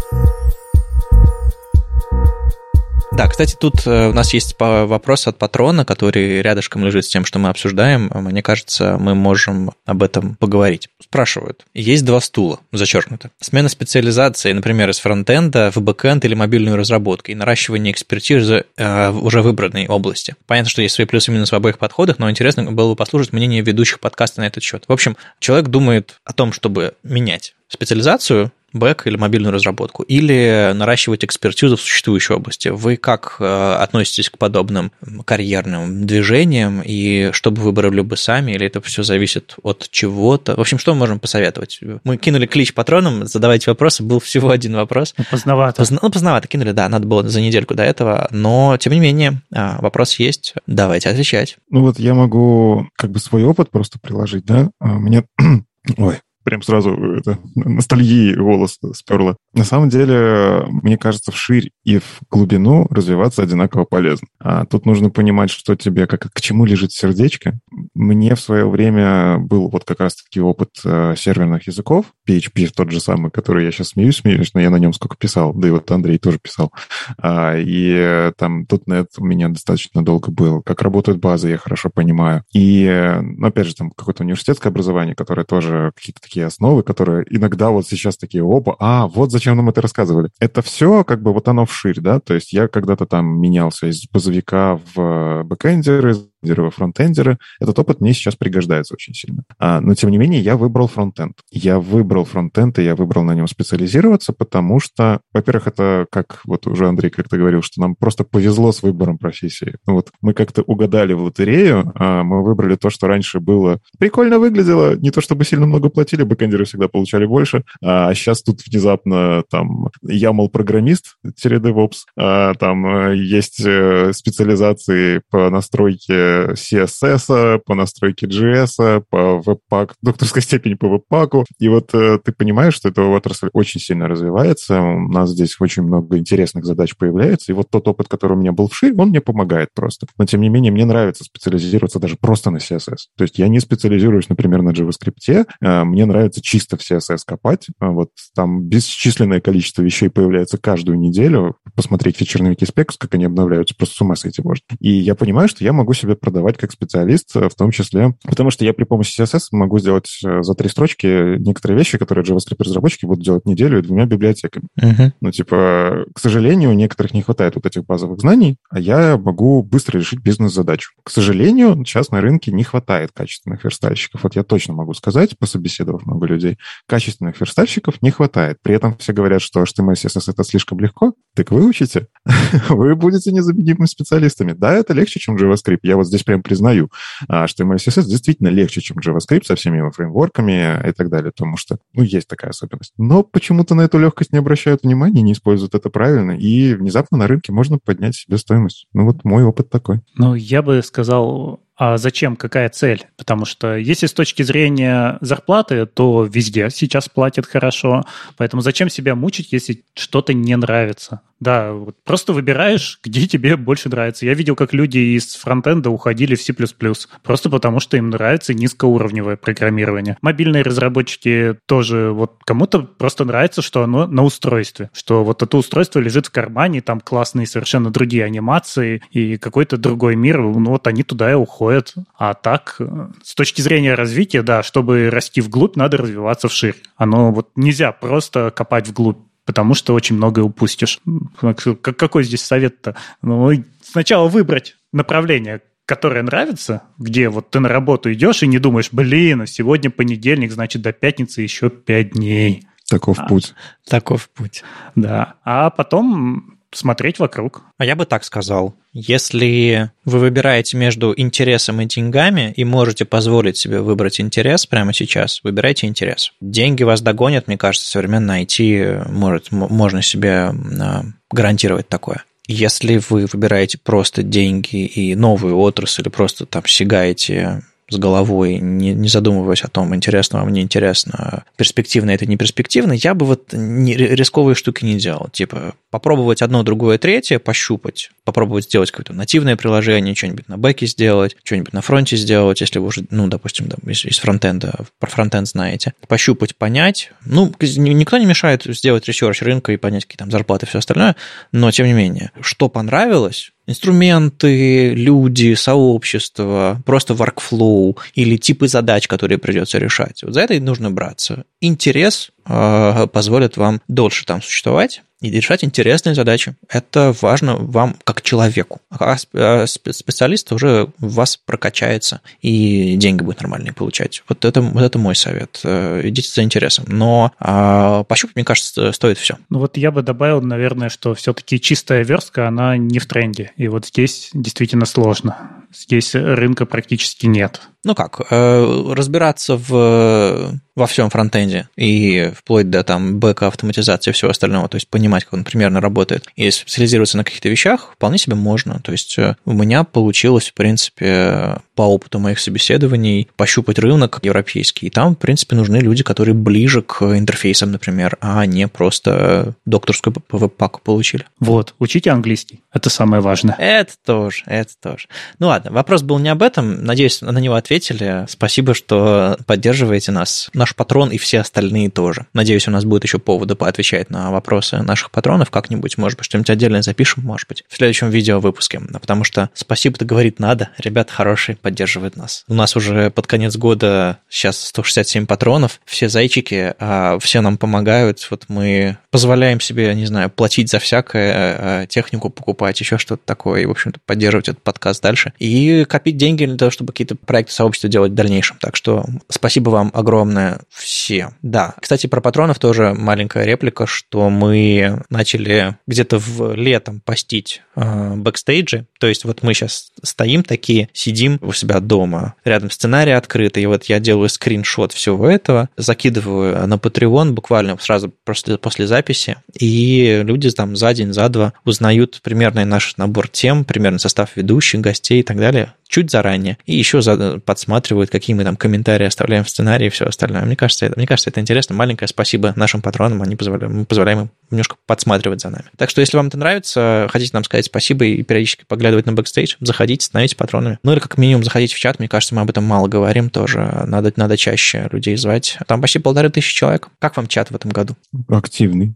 Да, кстати, тут э, у нас есть вопрос от патрона, который рядышком лежит с тем, что мы обсуждаем. Мне кажется, мы можем об этом поговорить. Спрашивают. Есть два стула, зачеркнуто. Смена специализации, например, из фронтенда в бэкенд или мобильную разработку и наращивание экспертизы э, в уже выбранной области. Понятно, что есть свои плюсы и минусы в обоих подходах, но интересно было бы послушать мнение ведущих подкаста на этот счет. В общем, человек думает о том, чтобы менять специализацию бэк или мобильную разработку, или наращивать экспертизу в существующей области. Вы как э, относитесь к подобным карьерным движениям, и что бы выбрали бы сами, или это все зависит от чего-то? В общем, что мы можем посоветовать? Мы кинули клич патронам, задавайте вопросы, был всего один вопрос. Ну, поздновато. Позна... Ну, поздновато кинули, да, надо было за недельку до этого, но, тем не менее, а, вопрос есть, давайте отвечать. Ну вот я могу как бы свой опыт просто приложить, да? У а, меня... Ой, прям сразу это, ностальгии голос сперло. На самом деле, мне кажется, вширь и в глубину развиваться одинаково полезно. А тут нужно понимать, что тебе, как, к чему лежит сердечко. Мне в свое время был вот как раз-таки опыт э, серверных языков, PHP тот же самый, который я сейчас смеюсь, смеюсь, но я на нем сколько писал, да и вот Андрей тоже писал. А, и э, там .NET у меня достаточно долго был. Как работают базы, я хорошо понимаю. И, э, ну, опять же, там какое-то университетское образование, которое тоже какие-то такие основы, которые иногда вот сейчас такие, опа, а, вот зачем нам это рассказывали. Это все как бы вот оно вширь, да, то есть я когда-то там менялся из базовика в бэкэндер, из во фронтендеры. Этот опыт мне сейчас пригождается очень сильно. А, но, тем не менее, я выбрал фронтенд. Я выбрал фронтенд, и я выбрал на нем специализироваться, потому что, во-первых, это, как вот уже Андрей как-то говорил, что нам просто повезло с выбором профессии. Ну вот мы как-то угадали в лотерею, а мы выбрали то, что раньше было прикольно выглядело, не то чтобы сильно много платили, бэкэндеры всегда получали больше, а сейчас тут внезапно там YAML-программист, DevOps, а, там э, есть э, специализации по настройке CSS, по настройке JS, по веб-пак, докторской степени по веб-паку. И вот ты понимаешь, что эта отрасль очень сильно развивается, у нас здесь очень много интересных задач появляется, и вот тот опыт, который у меня был в шире, он мне помогает просто. Но, тем не менее, мне нравится специализироваться даже просто на CSS. То есть я не специализируюсь, например, на JavaScript, мне нравится чисто в CSS копать, вот там бесчисленное количество вещей появляется каждую неделю, посмотреть фичерные вики спекс, как они обновляются, просто с ума сойти можно. И я понимаю, что я могу себя продавать как специалист, в том числе, потому что я при помощи CSS могу сделать за три строчки некоторые вещи, которые JavaScript-разработчики будут делать неделю и двумя библиотеками. Uh-huh. Ну, типа, к сожалению, у некоторых не хватает вот этих базовых знаний, а я могу быстро решить бизнес-задачу. К сожалению, сейчас на рынке не хватает качественных верстальщиков. Вот я точно могу сказать, пособеседовав много людей, качественных верстальщиков не хватает. При этом все говорят, что HTML, CSS это слишком легко. Так выучите, вы будете незаменимыми специалистами. Да, это легче, чем JavaScript. Я вот здесь прям признаю, а HTML, CSS действительно легче, чем JavaScript со всеми его фреймворками и так далее, потому что, ну, есть такая особенность. Но почему-то на эту легкость не обращают внимания, не используют это правильно, и внезапно на рынке можно поднять себе стоимость. Ну, вот мой опыт такой. Ну, я бы сказал, а зачем, какая цель? Потому что если с точки зрения зарплаты, то везде сейчас платят хорошо. Поэтому зачем себя мучить, если что-то не нравится? Да, вот просто выбираешь, где тебе больше нравится. Я видел, как люди из фронтенда уходили в C++, просто потому что им нравится низкоуровневое программирование. Мобильные разработчики тоже, вот кому-то просто нравится, что оно на устройстве, что вот это устройство лежит в кармане, там классные совершенно другие анимации и какой-то другой мир, ну вот они туда и уходят. А так, с точки зрения развития, да, чтобы расти вглубь, надо развиваться вширь. Оно вот нельзя просто копать вглубь потому что очень многое упустишь. Какой здесь совет-то? Ну, сначала выбрать направление, которое нравится, где вот ты на работу идешь и не думаешь, блин, сегодня понедельник, значит, до пятницы еще пять дней. Таков а, путь. Таков путь. Да. А потом смотреть вокруг. А я бы так сказал. Если вы выбираете между интересом и деньгами и можете позволить себе выбрать интерес прямо сейчас, выбирайте интерес. Деньги вас догонят, мне кажется, современно IT может, можно себе а, гарантировать такое. Если вы выбираете просто деньги и новую отрасль, или просто там сигаете с головой, не, не задумываясь о том, интересно вам, не интересно, перспективно это, не перспективно, я бы вот не, рисковые штуки не делал. Типа попробовать одно, другое, третье, пощупать, попробовать сделать какое-то нативное приложение, что-нибудь на бэке сделать, что-нибудь на фронте сделать, если вы уже, ну, допустим, да, из, из фронтенда, про фронтенд знаете. Пощупать, понять. Ну, никто не мешает сделать research рынка и понять, какие там зарплаты и все остальное, но тем не менее, что понравилось, инструменты, люди, сообщество, просто workflow или типы задач, которые придется решать. Вот за это и нужно браться. Интерес э, позволит вам дольше там существовать, и решать интересные задачи. Это важно вам как человеку. А, а специалист уже в вас прокачается, и деньги будет нормальные получать. Вот это, вот это мой совет. Э, идите за интересом. Но а, пощупать, мне кажется, стоит все. Ну вот я бы добавил, наверное, что все-таки чистая верстка, она не в тренде. И вот здесь действительно сложно. Здесь рынка практически нет ну как, э, разбираться в, во всем фронтенде и вплоть до там бэка автоматизации и всего остального, то есть понимать, как он примерно работает, и специализироваться на каких-то вещах вполне себе можно. То есть э, у меня получилось, в принципе, по опыту моих собеседований пощупать рынок европейский. И там, в принципе, нужны люди, которые ближе к интерфейсам, например, а не просто докторскую веб-паку получили. Вот, учите английский. Это самое важное. Это тоже, это тоже. Ну ладно, вопрос был не об этом. Надеюсь, на него ответили. Спасибо, что поддерживаете нас. Наш патрон и все остальные тоже. Надеюсь, у нас будет еще повода поотвечать на вопросы наших патронов как-нибудь. Может быть, что-нибудь отдельное запишем, может быть, в следующем видео выпуске. Потому что спасибо-то говорить надо. Ребята хорошие, поддерживает нас. У нас уже под конец года сейчас 167 патронов, все зайчики, а все нам помогают. Вот мы позволяем себе, не знаю, платить за всякое, а, технику покупать, еще что-то такое, и, в общем-то, поддерживать этот подкаст дальше. И копить деньги для того, чтобы какие-то проекты сообщества делать в дальнейшем. Так что спасибо вам огромное всем. Да, кстати, про патронов тоже маленькая реплика, что мы начали где-то в летом постить э, бэкстейджи. То есть вот мы сейчас стоим такие, сидим, у себя дома. Рядом сценарий открытый, и вот я делаю скриншот всего этого, закидываю на Patreon буквально сразу после, после записи, и люди там за день, за два узнают примерный наш набор тем, примерный состав ведущих, гостей и так далее чуть заранее, и еще подсматривают, какие мы там комментарии оставляем в сценарии и все остальное. Мне кажется, это, мне кажется, это интересно. Маленькое спасибо нашим патронам, они позволяют, мы позволяем им немножко подсматривать за нами. Так что, если вам это нравится, хотите нам сказать спасибо и периодически поглядывать на бэкстейдж, заходите, становитесь патронами. Ну или как минимум заходите в чат, мне кажется, мы об этом мало говорим тоже. Надо, надо чаще людей звать. Там почти полторы тысячи человек. Как вам чат в этом году? Активный.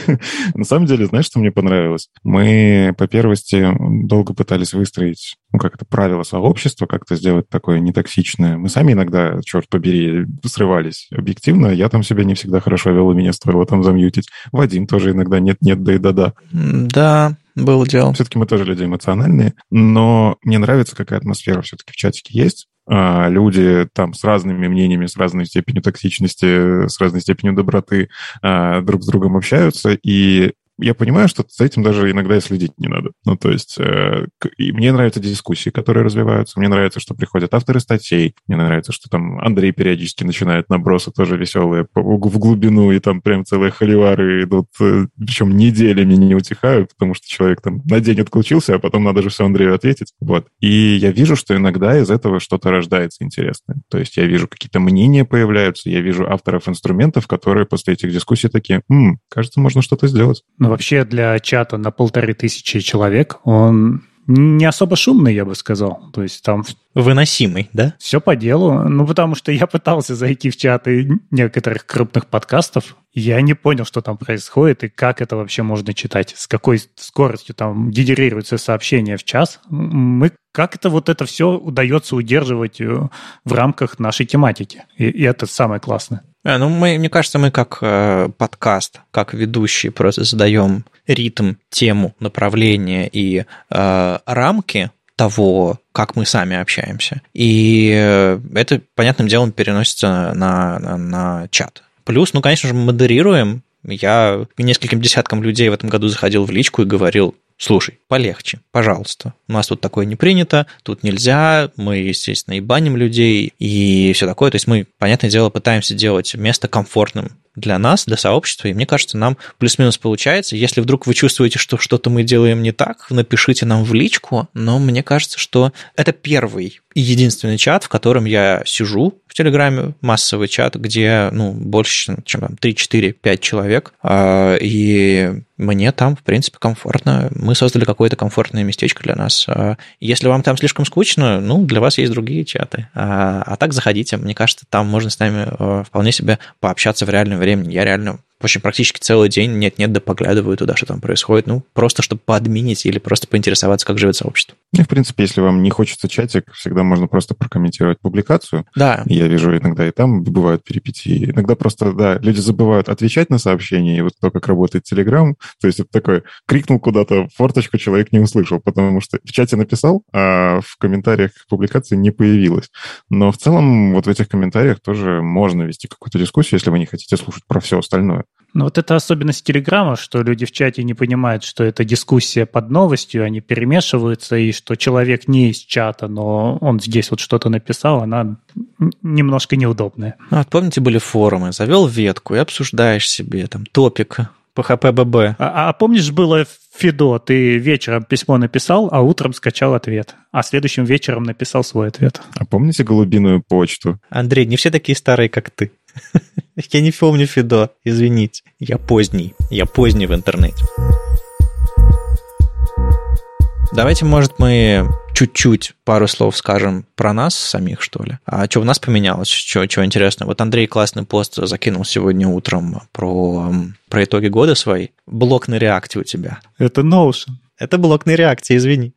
На самом деле, знаешь, что мне понравилось? Мы, по первости, долго пытались выстроить ну, как это, правило сообщества, как-то сделать такое нетоксичное. Мы сами иногда, черт побери, срывались. Объективно, я там себя не всегда хорошо вел, и меня стоило там замьютить. Вадим тоже иногда нет-нет, да и да-да. Да, было дело. Все-таки мы тоже люди эмоциональные, но мне нравится, какая атмосфера все-таки в чатике есть. А, люди там с разными мнениями, с разной степенью токсичности, с разной степенью доброты а, друг с другом общаются, и я понимаю, что за этим даже иногда и следить не надо. Ну, то есть, э, и мне нравятся дискуссии, которые развиваются, мне нравится, что приходят авторы статей, мне нравится, что там Андрей периодически начинает набросы тоже веселые в глубину, и там прям целые холивары идут, э, причем неделями не утихают, потому что человек там на день отключился, а потом надо же все Андрею ответить. Вот. И я вижу, что иногда из этого что-то рождается интересное. То есть я вижу какие-то мнения появляются, я вижу авторов инструментов, которые после этих дискуссий такие, «М, кажется, можно что-то сделать. Ну, вообще для чата на полторы тысячи человек он не особо шумный, я бы сказал. То есть там... Выносимый, да? Все по делу. Ну, потому что я пытался зайти в чаты некоторых крупных подкастов. Я не понял, что там происходит и как это вообще можно читать. С какой скоростью там генерируются сообщения в час. Мы как это вот это все удается удерживать э, в рамках нашей тематики. И, и это самое классное. А, ну, мы, мне кажется, мы как э, подкаст, как ведущие просто задаем ритм, тему, направление и э, рамки того, как мы сами общаемся. И э, это, понятным делом, переносится на, на, на чат. Плюс, ну, конечно же, мы модерируем. Я нескольким десяткам людей в этом году заходил в личку и говорил, слушай, полегче, пожалуйста. У нас тут такое не принято, тут нельзя, мы, естественно, и баним людей, и все такое. То есть мы, понятное дело, пытаемся делать место комфортным для нас, для сообщества, и мне кажется, нам плюс-минус получается. Если вдруг вы чувствуете, что что-то мы делаем не так, напишите нам в личку, но мне кажется, что это первый и единственный чат, в котором я сижу в Телеграме, массовый чат, где, ну, больше, чем там 3, 4, 5 человек, а, и мне там, в принципе, комфортно. Мы создали какое-то комфортное местечко для нас. А, если вам там слишком скучно, ну, для вас есть другие чаты. А, а так заходите, мне кажется, там можно с нами вполне себе пообщаться в реальном времени. Я реально в общем, практически целый день нет-нет, да поглядываю туда, что там происходит. Ну, просто чтобы поадминить или просто поинтересоваться, как живет сообщество. Ну, в принципе, если вам не хочется чатик, всегда можно просто прокомментировать публикацию. Да. Я вижу иногда и там бывают перипетии. Иногда просто, да, люди забывают отвечать на сообщения, и вот то, как работает Telegram, то есть это такой, крикнул куда-то, форточку человек не услышал, потому что в чате написал, а в комментариях публикации не появилось. Но в целом вот в этих комментариях тоже можно вести какую-то дискуссию, если вы не хотите слушать про все остальное. Ну вот это особенность Телеграма, что люди в чате не понимают, что это дискуссия под новостью, они перемешиваются, и что человек не из чата, но он здесь вот что-то написал, она немножко неудобная. Ну, вот помните, были форумы, завел ветку и обсуждаешь себе там топик по ХПББ. А, а помнишь, было Фидо, ты вечером письмо написал, а утром скачал ответ, а следующим вечером написал свой ответ. А помните голубиную почту? Андрей, не все такие старые, как ты. Я не помню Фидо, извините. Я поздний. Я поздний в интернете. Давайте, может, мы чуть-чуть пару слов скажем про нас самих, что ли. А что у нас поменялось? Что, что интересно? Вот Андрей классный пост закинул сегодня утром про, про итоги года свои. Блок на реакте у тебя. Это Notion. Это блок на реакте, извини.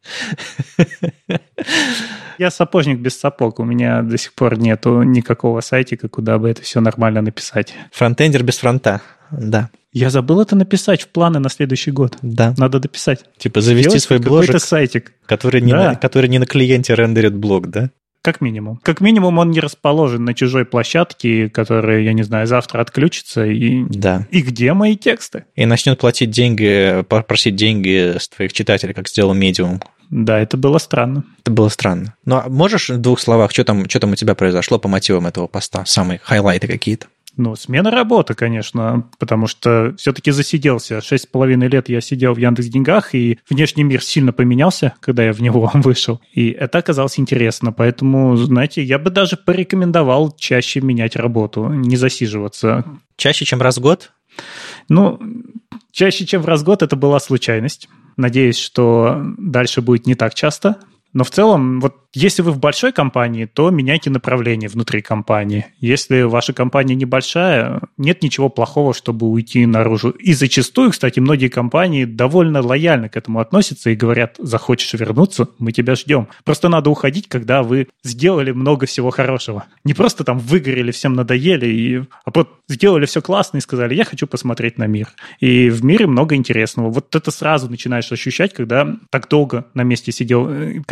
Я сапожник без сапог. У меня до сих пор нету никакого сайтика, куда бы это все нормально написать. Фронтендер без фронта, да. Я забыл это написать в планы на следующий год. Да. Надо дописать. Типа завести Делать свой бложек, сайтик. Который не, да. на, который не на клиенте рендерит блог, да? Как минимум. Как минимум он не расположен на чужой площадке, которая, я не знаю, завтра отключится. И, да. и где мои тексты? И начнет платить деньги, просить деньги с твоих читателей, как сделал Medium Да, это было странно. Это было странно. Ну, а можешь в двух словах, что там, что там у тебя произошло по мотивам этого поста? Самые хайлайты какие-то? Ну, смена работы, конечно, потому что все-таки засиделся. Шесть с половиной лет я сидел в Яндекс Деньгах, и внешний мир сильно поменялся, когда я в него вышел. И это оказалось интересно. Поэтому, знаете, я бы даже порекомендовал чаще менять работу, не засиживаться. Чаще, чем раз в год? Ну, чаще, чем раз в год это была случайность. Надеюсь, что дальше будет не так часто. Но в целом, вот если вы в большой компании, то меняйте направление внутри компании. Если ваша компания небольшая, нет ничего плохого, чтобы уйти наружу. И зачастую, кстати, многие компании довольно лояльно к этому относятся и говорят, захочешь вернуться, мы тебя ждем. Просто надо уходить, когда вы сделали много всего хорошего. Не просто там выгорели, всем надоели, и, а вот сделали все классно и сказали, я хочу посмотреть на мир. И в мире много интересного. Вот это сразу начинаешь ощущать, когда так долго на месте сидел.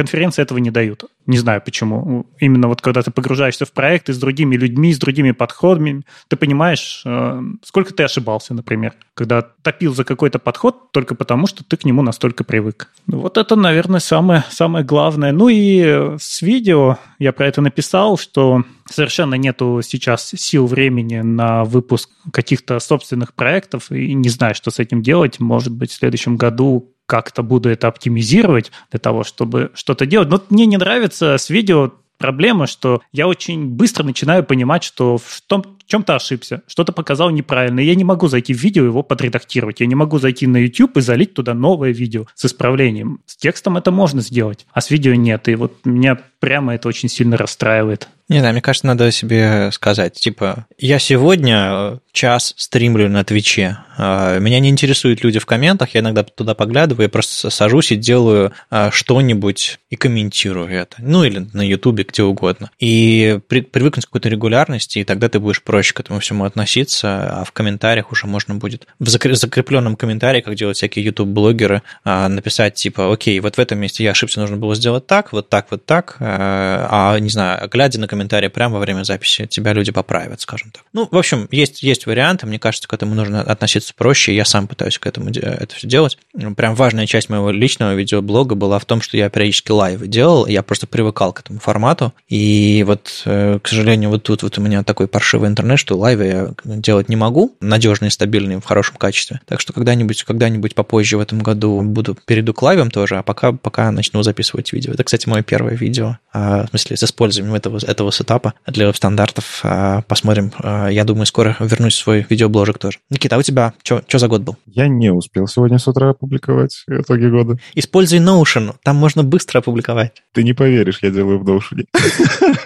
Конференции этого не дают. Не знаю почему. Именно вот когда ты погружаешься в проекты с другими людьми, с другими подходами, ты понимаешь, э, сколько ты ошибался, например, когда топил за какой-то подход только потому, что ты к нему настолько привык. Вот это, наверное, самое, самое главное. Ну и с видео я про это написал, что совершенно нету сейчас сил времени на выпуск каких-то собственных проектов и не знаю, что с этим делать. Может быть, в следующем году как-то буду это оптимизировать для того, чтобы что-то делать. Но мне не нравится с видео проблема, что я очень быстро начинаю понимать, что в том, чем-то ошибся, что-то показал неправильно. Я не могу зайти в видео его подредактировать. Я не могу зайти на YouTube и залить туда новое видео с исправлением. С текстом это можно сделать, а с видео нет. И вот меня прямо это очень сильно расстраивает. Не знаю, мне кажется, надо себе сказать, типа, я сегодня час стримлю на Твиче, а, меня не интересуют люди в комментах, я иногда туда поглядываю, я просто сажусь и делаю а, что-нибудь и комментирую это. Ну, или на Ютубе, где угодно. И при, привыкнуть к какой-то регулярности, и тогда ты будешь проще к этому всему относиться, а в комментариях уже можно будет в закрепленном комментарии, как делают всякие YouTube-блогеры, написать, типа, окей, вот в этом месте я ошибся, нужно было сделать так, вот так, вот так, а, не знаю, глядя на комментарии прямо во время записи, тебя люди поправят, скажем так. Ну, в общем, есть, есть варианты, мне кажется, к этому нужно относиться проще, я сам пытаюсь к этому это все делать. Прям важная часть моего личного видеоблога была в том, что я периодически лайвы делал, я просто привыкал к этому формату, и вот, э, к сожалению, вот тут вот у меня такой паршивый интернет, что лайвы я делать не могу, надежные, стабильные, в хорошем качестве. Так что когда-нибудь, когда-нибудь попозже в этом году буду перейду к лайвам тоже, а пока, пока начну записывать видео. Это, кстати, мое первое видео, а, в смысле, с использованием этого, этого сетапа для веб-стандартов. А, посмотрим. А, я думаю, скоро вернусь в свой видеобложек тоже. Никита, а у тебя что за год был? Я не успел сегодня с утра опубликовать итоги года. Используй Notion, там можно быстро опубликовать. Ты не поверишь, я делаю в Notion.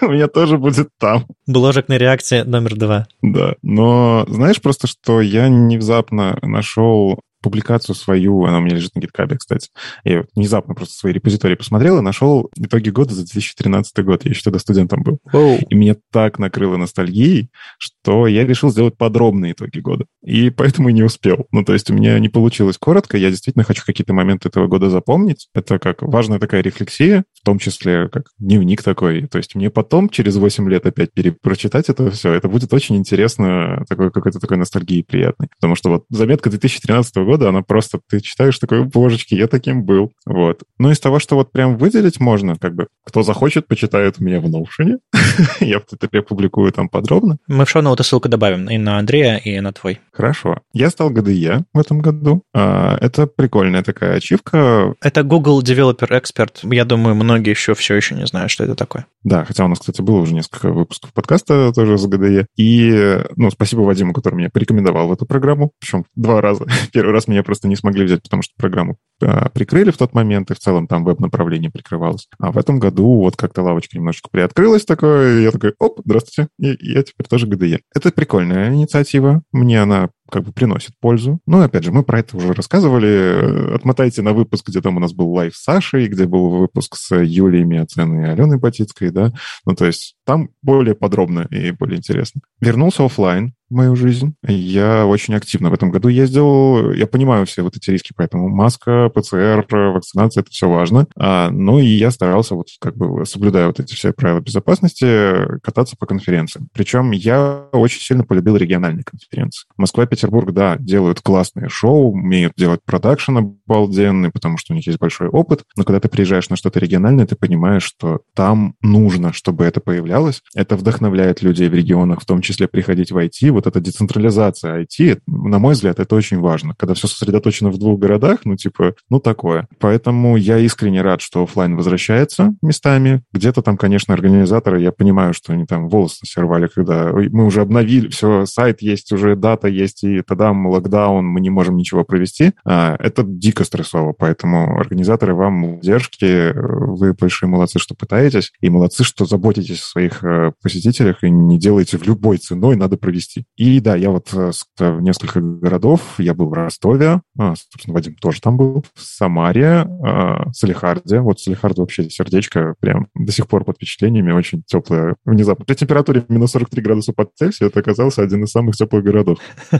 У меня тоже будет там. Бложек на реакции номер два. Да, но знаешь просто, что я внезапно нашел публикацию свою, она у меня лежит на GitHub, кстати. Я внезапно просто свои репозитории посмотрел и нашел итоги года за 2013 год. Я еще тогда студентом был. Oh. И меня так накрыло ностальгией, что я решил сделать подробные итоги года. И поэтому и не успел. Ну, то есть у меня не получилось коротко. Я действительно хочу какие-то моменты этого года запомнить. Это как важная такая рефлексия, в том числе как дневник такой. То есть мне потом, через 8 лет опять перепрочитать это все, это будет очень интересно, такой какой-то такой ностальгии приятный. Потому что вот заметка 2013 года она просто, ты читаешь такой, божечки, я таким был. Вот. Ну, из того, что вот прям выделить можно, как бы, кто захочет, почитает у меня в Notion. я в ТТП публикую там подробно. Мы в шоу-ноуты ссылку добавим и на Андрея, и на твой. Хорошо. Я стал GDE в этом году. А, это прикольная такая ачивка. Это Google Developer Expert. Я думаю, многие еще все еще не знают, что это такое. Да, хотя у нас, кстати, было уже несколько выпусков подкаста тоже с GDE. И, ну, спасибо Вадиму, который меня порекомендовал в эту программу. Причем два раза. Первый раз меня просто не смогли взять, потому что программу а, прикрыли в тот момент, и в целом там веб-направление прикрывалось. А в этом году вот как-то лавочка немножечко приоткрылась такое, и я такой, оп, здравствуйте, и я теперь тоже GDE. Это прикольная инициатива, мне она как бы приносит пользу. Ну, опять же, мы про это уже рассказывали. Отмотайте на выпуск, где там у нас был лайв с Сашей, где был выпуск с Юлией Миоценой и Аленой Батицкой, да. Ну, то есть там более подробно и более интересно. Вернулся офлайн, мою жизнь. Я очень активно в этом году ездил. Я понимаю все вот эти риски, поэтому маска, ПЦР, вакцинация — это все важно. А, ну и я старался, вот как бы соблюдая вот эти все правила безопасности, кататься по конференциям. Причем я очень сильно полюбил региональные конференции. Москва, Петербург, да, делают классные шоу, умеют делать продакшн обалденный, потому что у них есть большой опыт. Но когда ты приезжаешь на что-то региональное, ты понимаешь, что там нужно, чтобы это появлялось. Это вдохновляет людей в регионах, в том числе приходить в IT. Вот эта децентрализация IT, на мой взгляд, это очень важно. Когда все сосредоточено в двух городах, ну, типа, ну, такое. Поэтому я искренне рад, что офлайн возвращается местами. Где-то там, конечно, организаторы, я понимаю, что они там волосы сервали, когда мы уже обновили, все, сайт есть, уже дата есть, и тогда локдаун, мы не можем ничего провести. А, это дико стрессово, поэтому организаторы вам удержки, вы большие молодцы, что пытаетесь, и молодцы, что заботитесь о своих э, посетителях и не делаете в любой ценой, надо провести. И да, я вот э, в несколько городов, я был в Ростове, а, собственно, Вадим тоже там был, в Самаре, а, Салихарде. Вот Салихард вообще сердечко прям до сих пор под впечатлениями, очень теплое внезапно. При температуре минус 43 градуса под Цельсию это оказался один из самых теплых городов.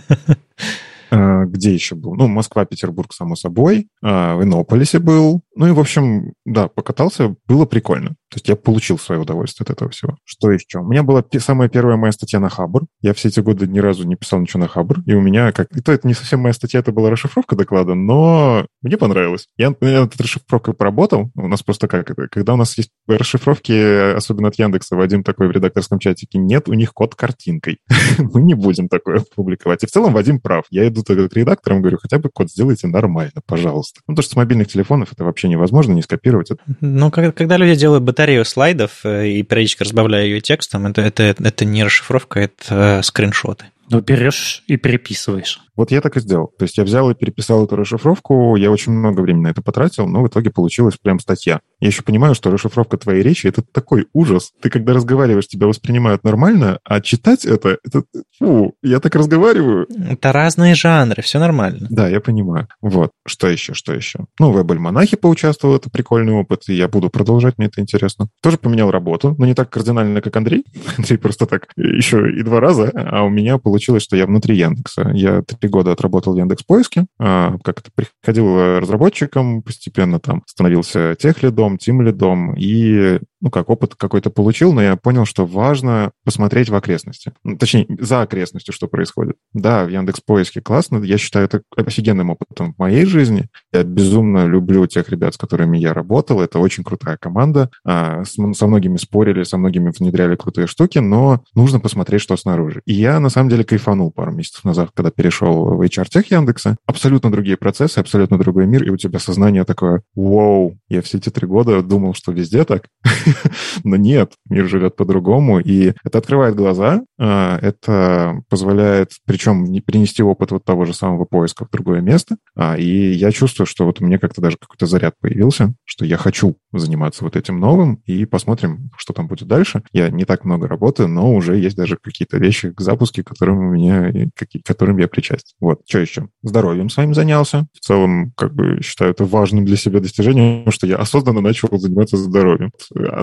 А, где еще был? Ну, Москва, Петербург, само собой. В Иннополисе был. Ну и, в общем, да, покатался, было прикольно. То есть я получил свое удовольствие от этого всего. Что еще? У меня была самая первая моя статья на Хабр. Я все эти годы ни разу не писал ничего на Хабр. И у меня как... И то это не совсем моя статья, это была расшифровка доклада, но мне понравилось. Я над расшифровкой поработал. У нас просто как это? Когда у нас есть расшифровки, особенно от Яндекса, Вадим такой в редакторском чатике, нет, у них код картинкой. Мы не будем такое публиковать. И в целом Вадим прав. Я иду тогда к редакторам, говорю, хотя бы код сделайте нормально, пожалуйста. Ну, потому что с мобильных телефонов это вообще невозможно не скопировать. Ну, когда люди делают батарею слайдов э, и периодически разбавляю ее текстом, это, это, это не расшифровка, это скриншоты. Ну, берешь и переписываешь. Вот я так и сделал. То есть я взял и переписал эту расшифровку, я очень много времени на это потратил, но в итоге получилась прям статья. Я еще понимаю, что расшифровка твоей речи — это такой ужас. Ты когда разговариваешь, тебя воспринимают нормально, а читать это, это фу, я так разговариваю. Это разные жанры, все нормально. Да, я понимаю. Вот. Что еще, что еще? Ну, в Эбель-монахе поучаствовал, это прикольный опыт, и я буду продолжать, мне это интересно. Тоже поменял работу, но не так кардинально, как Андрей. Андрей просто так еще и два раза, а у меня получилось, что я внутри Яндекса. Я три года отработал в Яндекс.Поиске, а, как это приходил разработчиком, постепенно там становился техлидом, тимлидом, и ну, как опыт какой-то получил, но я понял, что важно посмотреть в окрестности. Ну, точнее, за окрестностью, что происходит. Да, в Яндекс Поиске классно. Я считаю это офигенным опытом в моей жизни. Я безумно люблю тех ребят, с которыми я работал. Это очень крутая команда. А, со многими спорили, со многими внедряли крутые штуки, но нужно посмотреть, что снаружи. И я, на самом деле, кайфанул пару месяцев назад, когда перешел в HR-тех Яндекса. Абсолютно другие процессы, абсолютно другой мир, и у тебя сознание такое, вау, я все эти три года думал, что везде так. Но нет, мир живет по-другому, и это открывает глаза, а, это позволяет, причем не принести опыт вот того же самого поиска в другое место, а, и я чувствую, что вот у меня как-то даже какой-то заряд появился, что я хочу заниматься вот этим новым, и посмотрим, что там будет дальше. Я не так много работаю, но уже есть даже какие-то вещи к запуске, которым у меня, которым я причастен. Вот, что еще? Здоровьем своим занялся. В целом, как бы считаю это важным для себя достижением, что я осознанно начал заниматься здоровьем.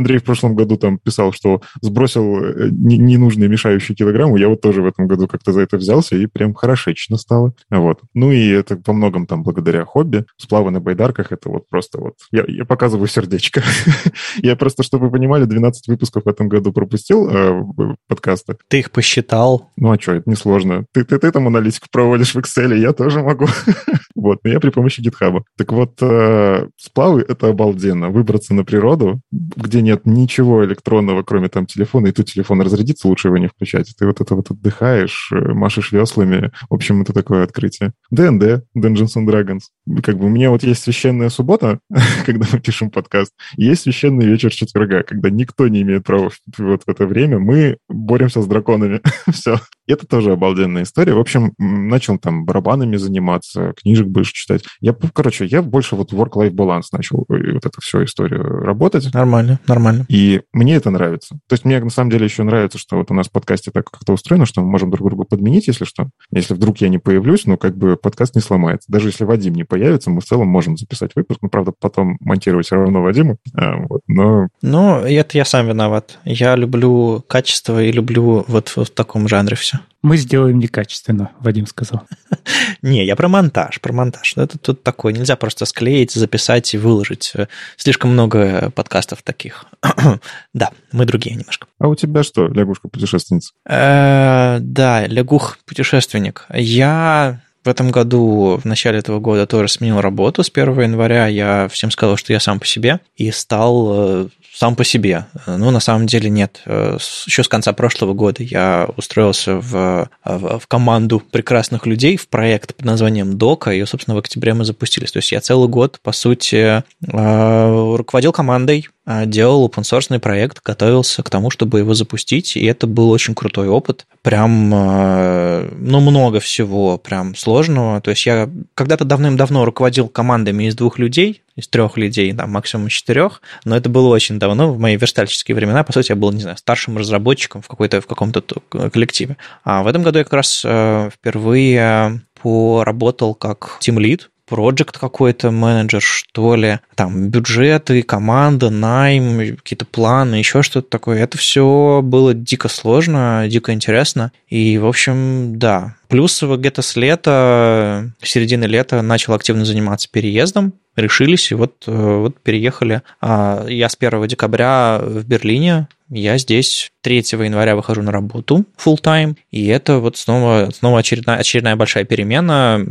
Андрей в прошлом году там писал, что сбросил э, ненужные мешающие килограммы. Я вот тоже в этом году как-то за это взялся, и прям хорошечно стало. Вот. Ну и это по многом там благодаря хобби. Сплавы на байдарках — это вот просто вот... Я, я показываю сердечко. я просто, чтобы вы понимали, 12 выпусков в этом году пропустил э, подкаста. Ты их посчитал? Ну а что, это несложно. Ты, ты, ты там аналитику проводишь в Excel, я тоже могу. вот, но я при помощи GitHub. Так вот, э, сплавы — это обалденно. Выбраться на природу, где нет ничего электронного, кроме там телефона, и тут телефон разрядится, лучше его не включать. Ты вот это вот отдыхаешь, э, машешь веслами. В общем, это такое открытие. ДНД, Dungeons and Dragons. Как бы у меня вот есть священная суббота, когда мы пишем подкаст, есть священный вечер четверга, когда никто не имеет права вот в это время. Мы боремся с драконами. Все. Это тоже обалденная история. В общем, начал там барабанами заниматься, книжек больше читать. Я, короче, я больше вот work-life баланс начал э, вот эту всю историю работать. Нормально, нормально. И мне это нравится. То есть мне на самом деле еще нравится, что вот у нас в подкасте так как-то устроено, что мы можем друг друга подменить, если что. Если вдруг я не появлюсь, ну, как бы подкаст не сломается. Даже если Вадим не появится, появится, мы в целом можем записать выпуск. Ну, правда, потом монтировать все равно Вадиму. А, вот, но... Ну, это я сам виноват. Я люблю качество и люблю вот в таком жанре все. Мы сделаем некачественно, Вадим сказал. Не, я про монтаж, про монтаж. Это тут такое, нельзя просто склеить, записать и выложить. Слишком много подкастов таких. да, мы другие немножко. А у тебя что, лягушка-путешественница? Э, да, лягух-путешественник. Я в этом году, в начале этого года тоже сменил работу. С 1 января я всем сказал, что я сам по себе, и стал э, сам по себе. Ну, на самом деле нет. Э, Еще с конца прошлого года я устроился в, в, в команду прекрасных людей, в проект под названием Дока. Ее, собственно, в октябре мы запустились. То есть я целый год, по сути, э, руководил командой, э, делал open source проект, готовился к тому, чтобы его запустить, и это был очень крутой опыт. Прям, ну, много всего, прям сложного. То есть я когда-то давным-давно руководил командами из двух людей, из трех людей, там, максимум четырех, но это было очень давно, в мои верстальщические времена, по сути, я был, не знаю, старшим разработчиком в, какой-то, в каком-то коллективе. А в этом году я как раз э, впервые поработал как тимлид, проект какой-то менеджер, что ли, там бюджеты, команда, найм, какие-то планы, еще что-то такое. Это все было дико сложно, дико интересно. И, в общем, да. Плюс где-то с лета, середины лета начал активно заниматься переездом решились, и вот, э, вот переехали. А, я с 1 декабря в Берлине, я здесь 3 января выхожу на работу full time, и это вот снова, снова очередная, очередная большая перемена.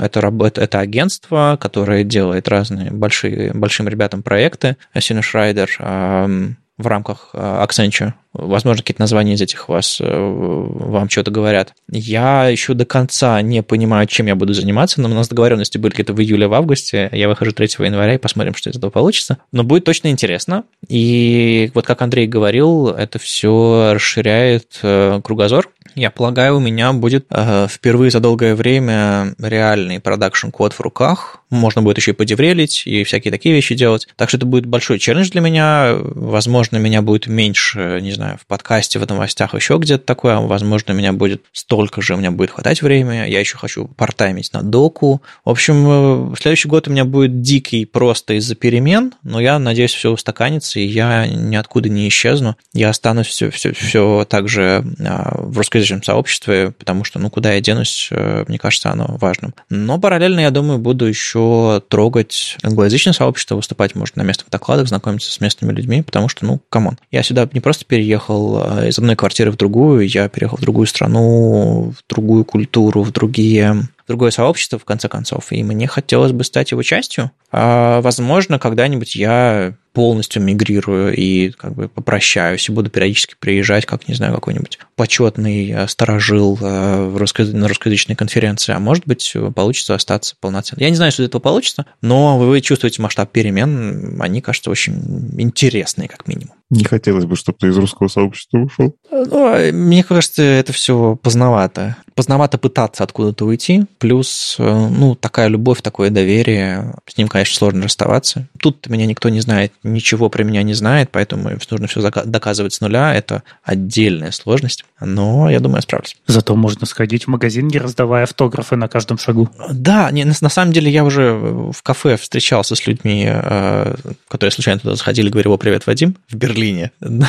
Это, это, это агентство, которое делает разные большие, большим ребятам проекты. Синушрайдер в рамках э, Accenture. Возможно, какие-то названия из этих вас, э, вам что-то говорят. Я еще до конца не понимаю, чем я буду заниматься, но у нас договоренности были где-то в июле, в августе. Я выхожу 3 января и посмотрим, что из этого получится. Но будет точно интересно. И вот как Андрей говорил, это все расширяет э, кругозор. Я полагаю, у меня будет впервые за долгое время реальный продакшн-код в руках, можно будет еще и по devrel ить, и всякие такие вещи делать. Так что это будет большой челлендж для меня. Возможно, меня будет меньше, не знаю, в подкасте, в новостях, еще где-то такое. Возможно, меня будет столько же, у меня будет хватать времени. Я еще хочу part-time ить на доку. В общем, следующий год у меня будет дикий просто из-за перемен, но я надеюсь, все устаканится, и я ниоткуда не исчезну. Я останусь все, все, все так же а, в русскоязычном сообществе, потому что, ну, куда я денусь, э, мне кажется, оно важным. Но параллельно, я думаю, буду еще трогать англоязычное сообщество, выступать, может, на местных докладах, знакомиться с местными людьми, потому что, ну, come on. Я сюда не просто переехал а из одной квартиры в другую, я переехал в другую страну, в другую культуру, в другие другое сообщество, в конце концов, и мне хотелось бы стать его частью. А, возможно, когда-нибудь я полностью мигрирую и как бы попрощаюсь и буду периодически приезжать, как, не знаю, какой-нибудь почетный э, сторожил э, в русско... на русскоязычной конференции, а может быть, получится остаться полноценно. Я не знаю, что из этого получится, но вы чувствуете масштаб перемен, они, кажется, очень интересные, как минимум. Не хотелось бы, чтобы ты из русского сообщества ушел. Ну, а мне кажется, это все поздновато. Поздновато пытаться откуда-то уйти. Плюс, э, ну, такая любовь, такое доверие. С ним, конечно, сложно расставаться. Тут меня никто не знает, ничего про меня не знает, поэтому нужно все доказывать с нуля. Это отдельная сложность. Но я думаю, я справлюсь. Зато можно сходить в магазин, не раздавая автографы на каждом шагу. Да, не, на, на самом деле я уже в кафе встречался с людьми, э, которые случайно туда заходили, говорил, о, привет, Вадим, в Берлине Берлине.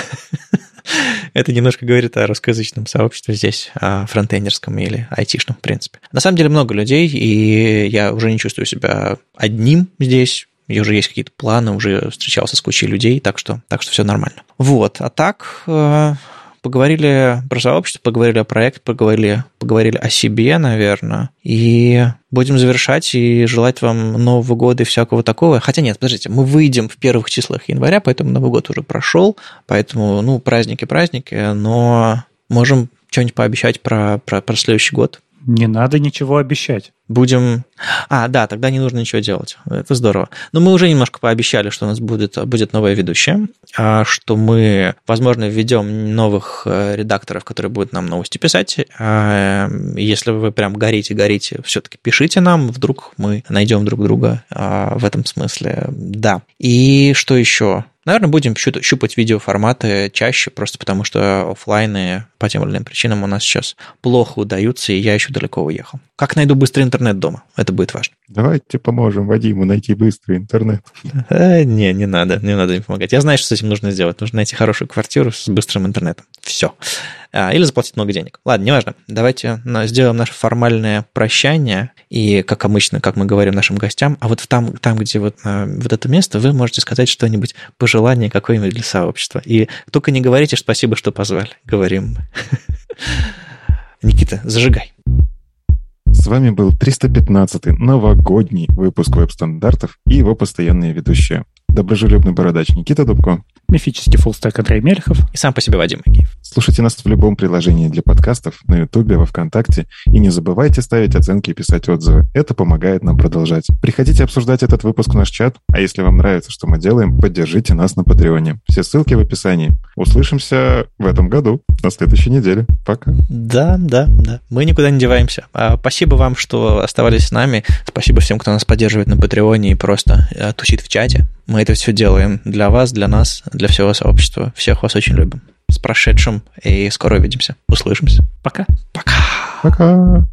Это немножко говорит о русскоязычном сообществе здесь, о фронтендерском или айтишном, в принципе. На самом деле много людей, и я уже не чувствую себя одним здесь. И уже есть какие-то планы, уже встречался с кучей людей, так что, так что все нормально. Вот, а так, э, поговорили про сообщество, поговорили о проекте, поговорили, поговорили о себе, наверное, и будем завершать и желать вам Нового года и всякого такого. Хотя нет, подождите, мы выйдем в первых числах января, поэтому Новый год уже прошел, поэтому, ну, праздники-праздники, но можем что-нибудь пообещать про, про, про следующий год. Не надо ничего обещать. Будем... А, да, тогда не нужно ничего делать. Это здорово. Но мы уже немножко пообещали, что у нас будет, будет новая ведущая, а что мы, возможно, введем новых э, редакторов, которые будут нам новости писать. А, если вы прям горите-горите, все-таки пишите нам, вдруг мы найдем друг друга а, в этом смысле. Да. И что еще? Наверное, будем щупать видеоформаты чаще, просто потому что офлайны по тем или иным причинам у нас сейчас плохо удаются, и я еще далеко уехал. Как найду быстрый интернет дома? Это будет важно. Давайте поможем Вадиму найти быстрый интернет. Э, не, не надо, не надо им помогать. Я знаю, что с этим нужно сделать. Нужно найти хорошую квартиру с быстрым интернетом. Все. А, или заплатить много денег. Ладно, неважно. Давайте сделаем наше формальное прощание. И, как обычно, как мы говорим нашим гостям, а вот там, там где вот, а, вот это место, вы можете сказать что-нибудь, пожелание какое-нибудь для сообщества. И только не говорите спасибо, что позвали. Говорим Никита, зажигай. С вами был 315-й новогодний выпуск веб-стандартов и его постоянные ведущие. Доброжелюбный бородач Никита Дубко мифический фуллстек Андрей Мельхов и сам по себе Вадим Макеев. Слушайте нас в любом приложении для подкастов, на Ютубе, во Вконтакте. И не забывайте ставить оценки и писать отзывы. Это помогает нам продолжать. Приходите обсуждать этот выпуск в наш чат. А если вам нравится, что мы делаем, поддержите нас на Патреоне. Все ссылки в описании. Услышимся в этом году, на следующей неделе. Пока. Да, да, да. Мы никуда не деваемся. А, спасибо вам, что оставались с нами. Спасибо всем, кто нас поддерживает на Патреоне и просто а, тусит в чате. Мы это все делаем для вас, для нас, для всего сообщества. Всех вас очень любим. С прошедшим и скоро увидимся. Услышимся. Пока. Пока. Пока.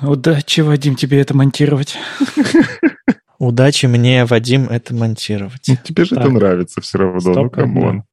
Удачи, Вадим, тебе это монтировать. Удачи мне, Вадим, это монтировать. Ну, тебе же так. это нравится все равно, ну камон.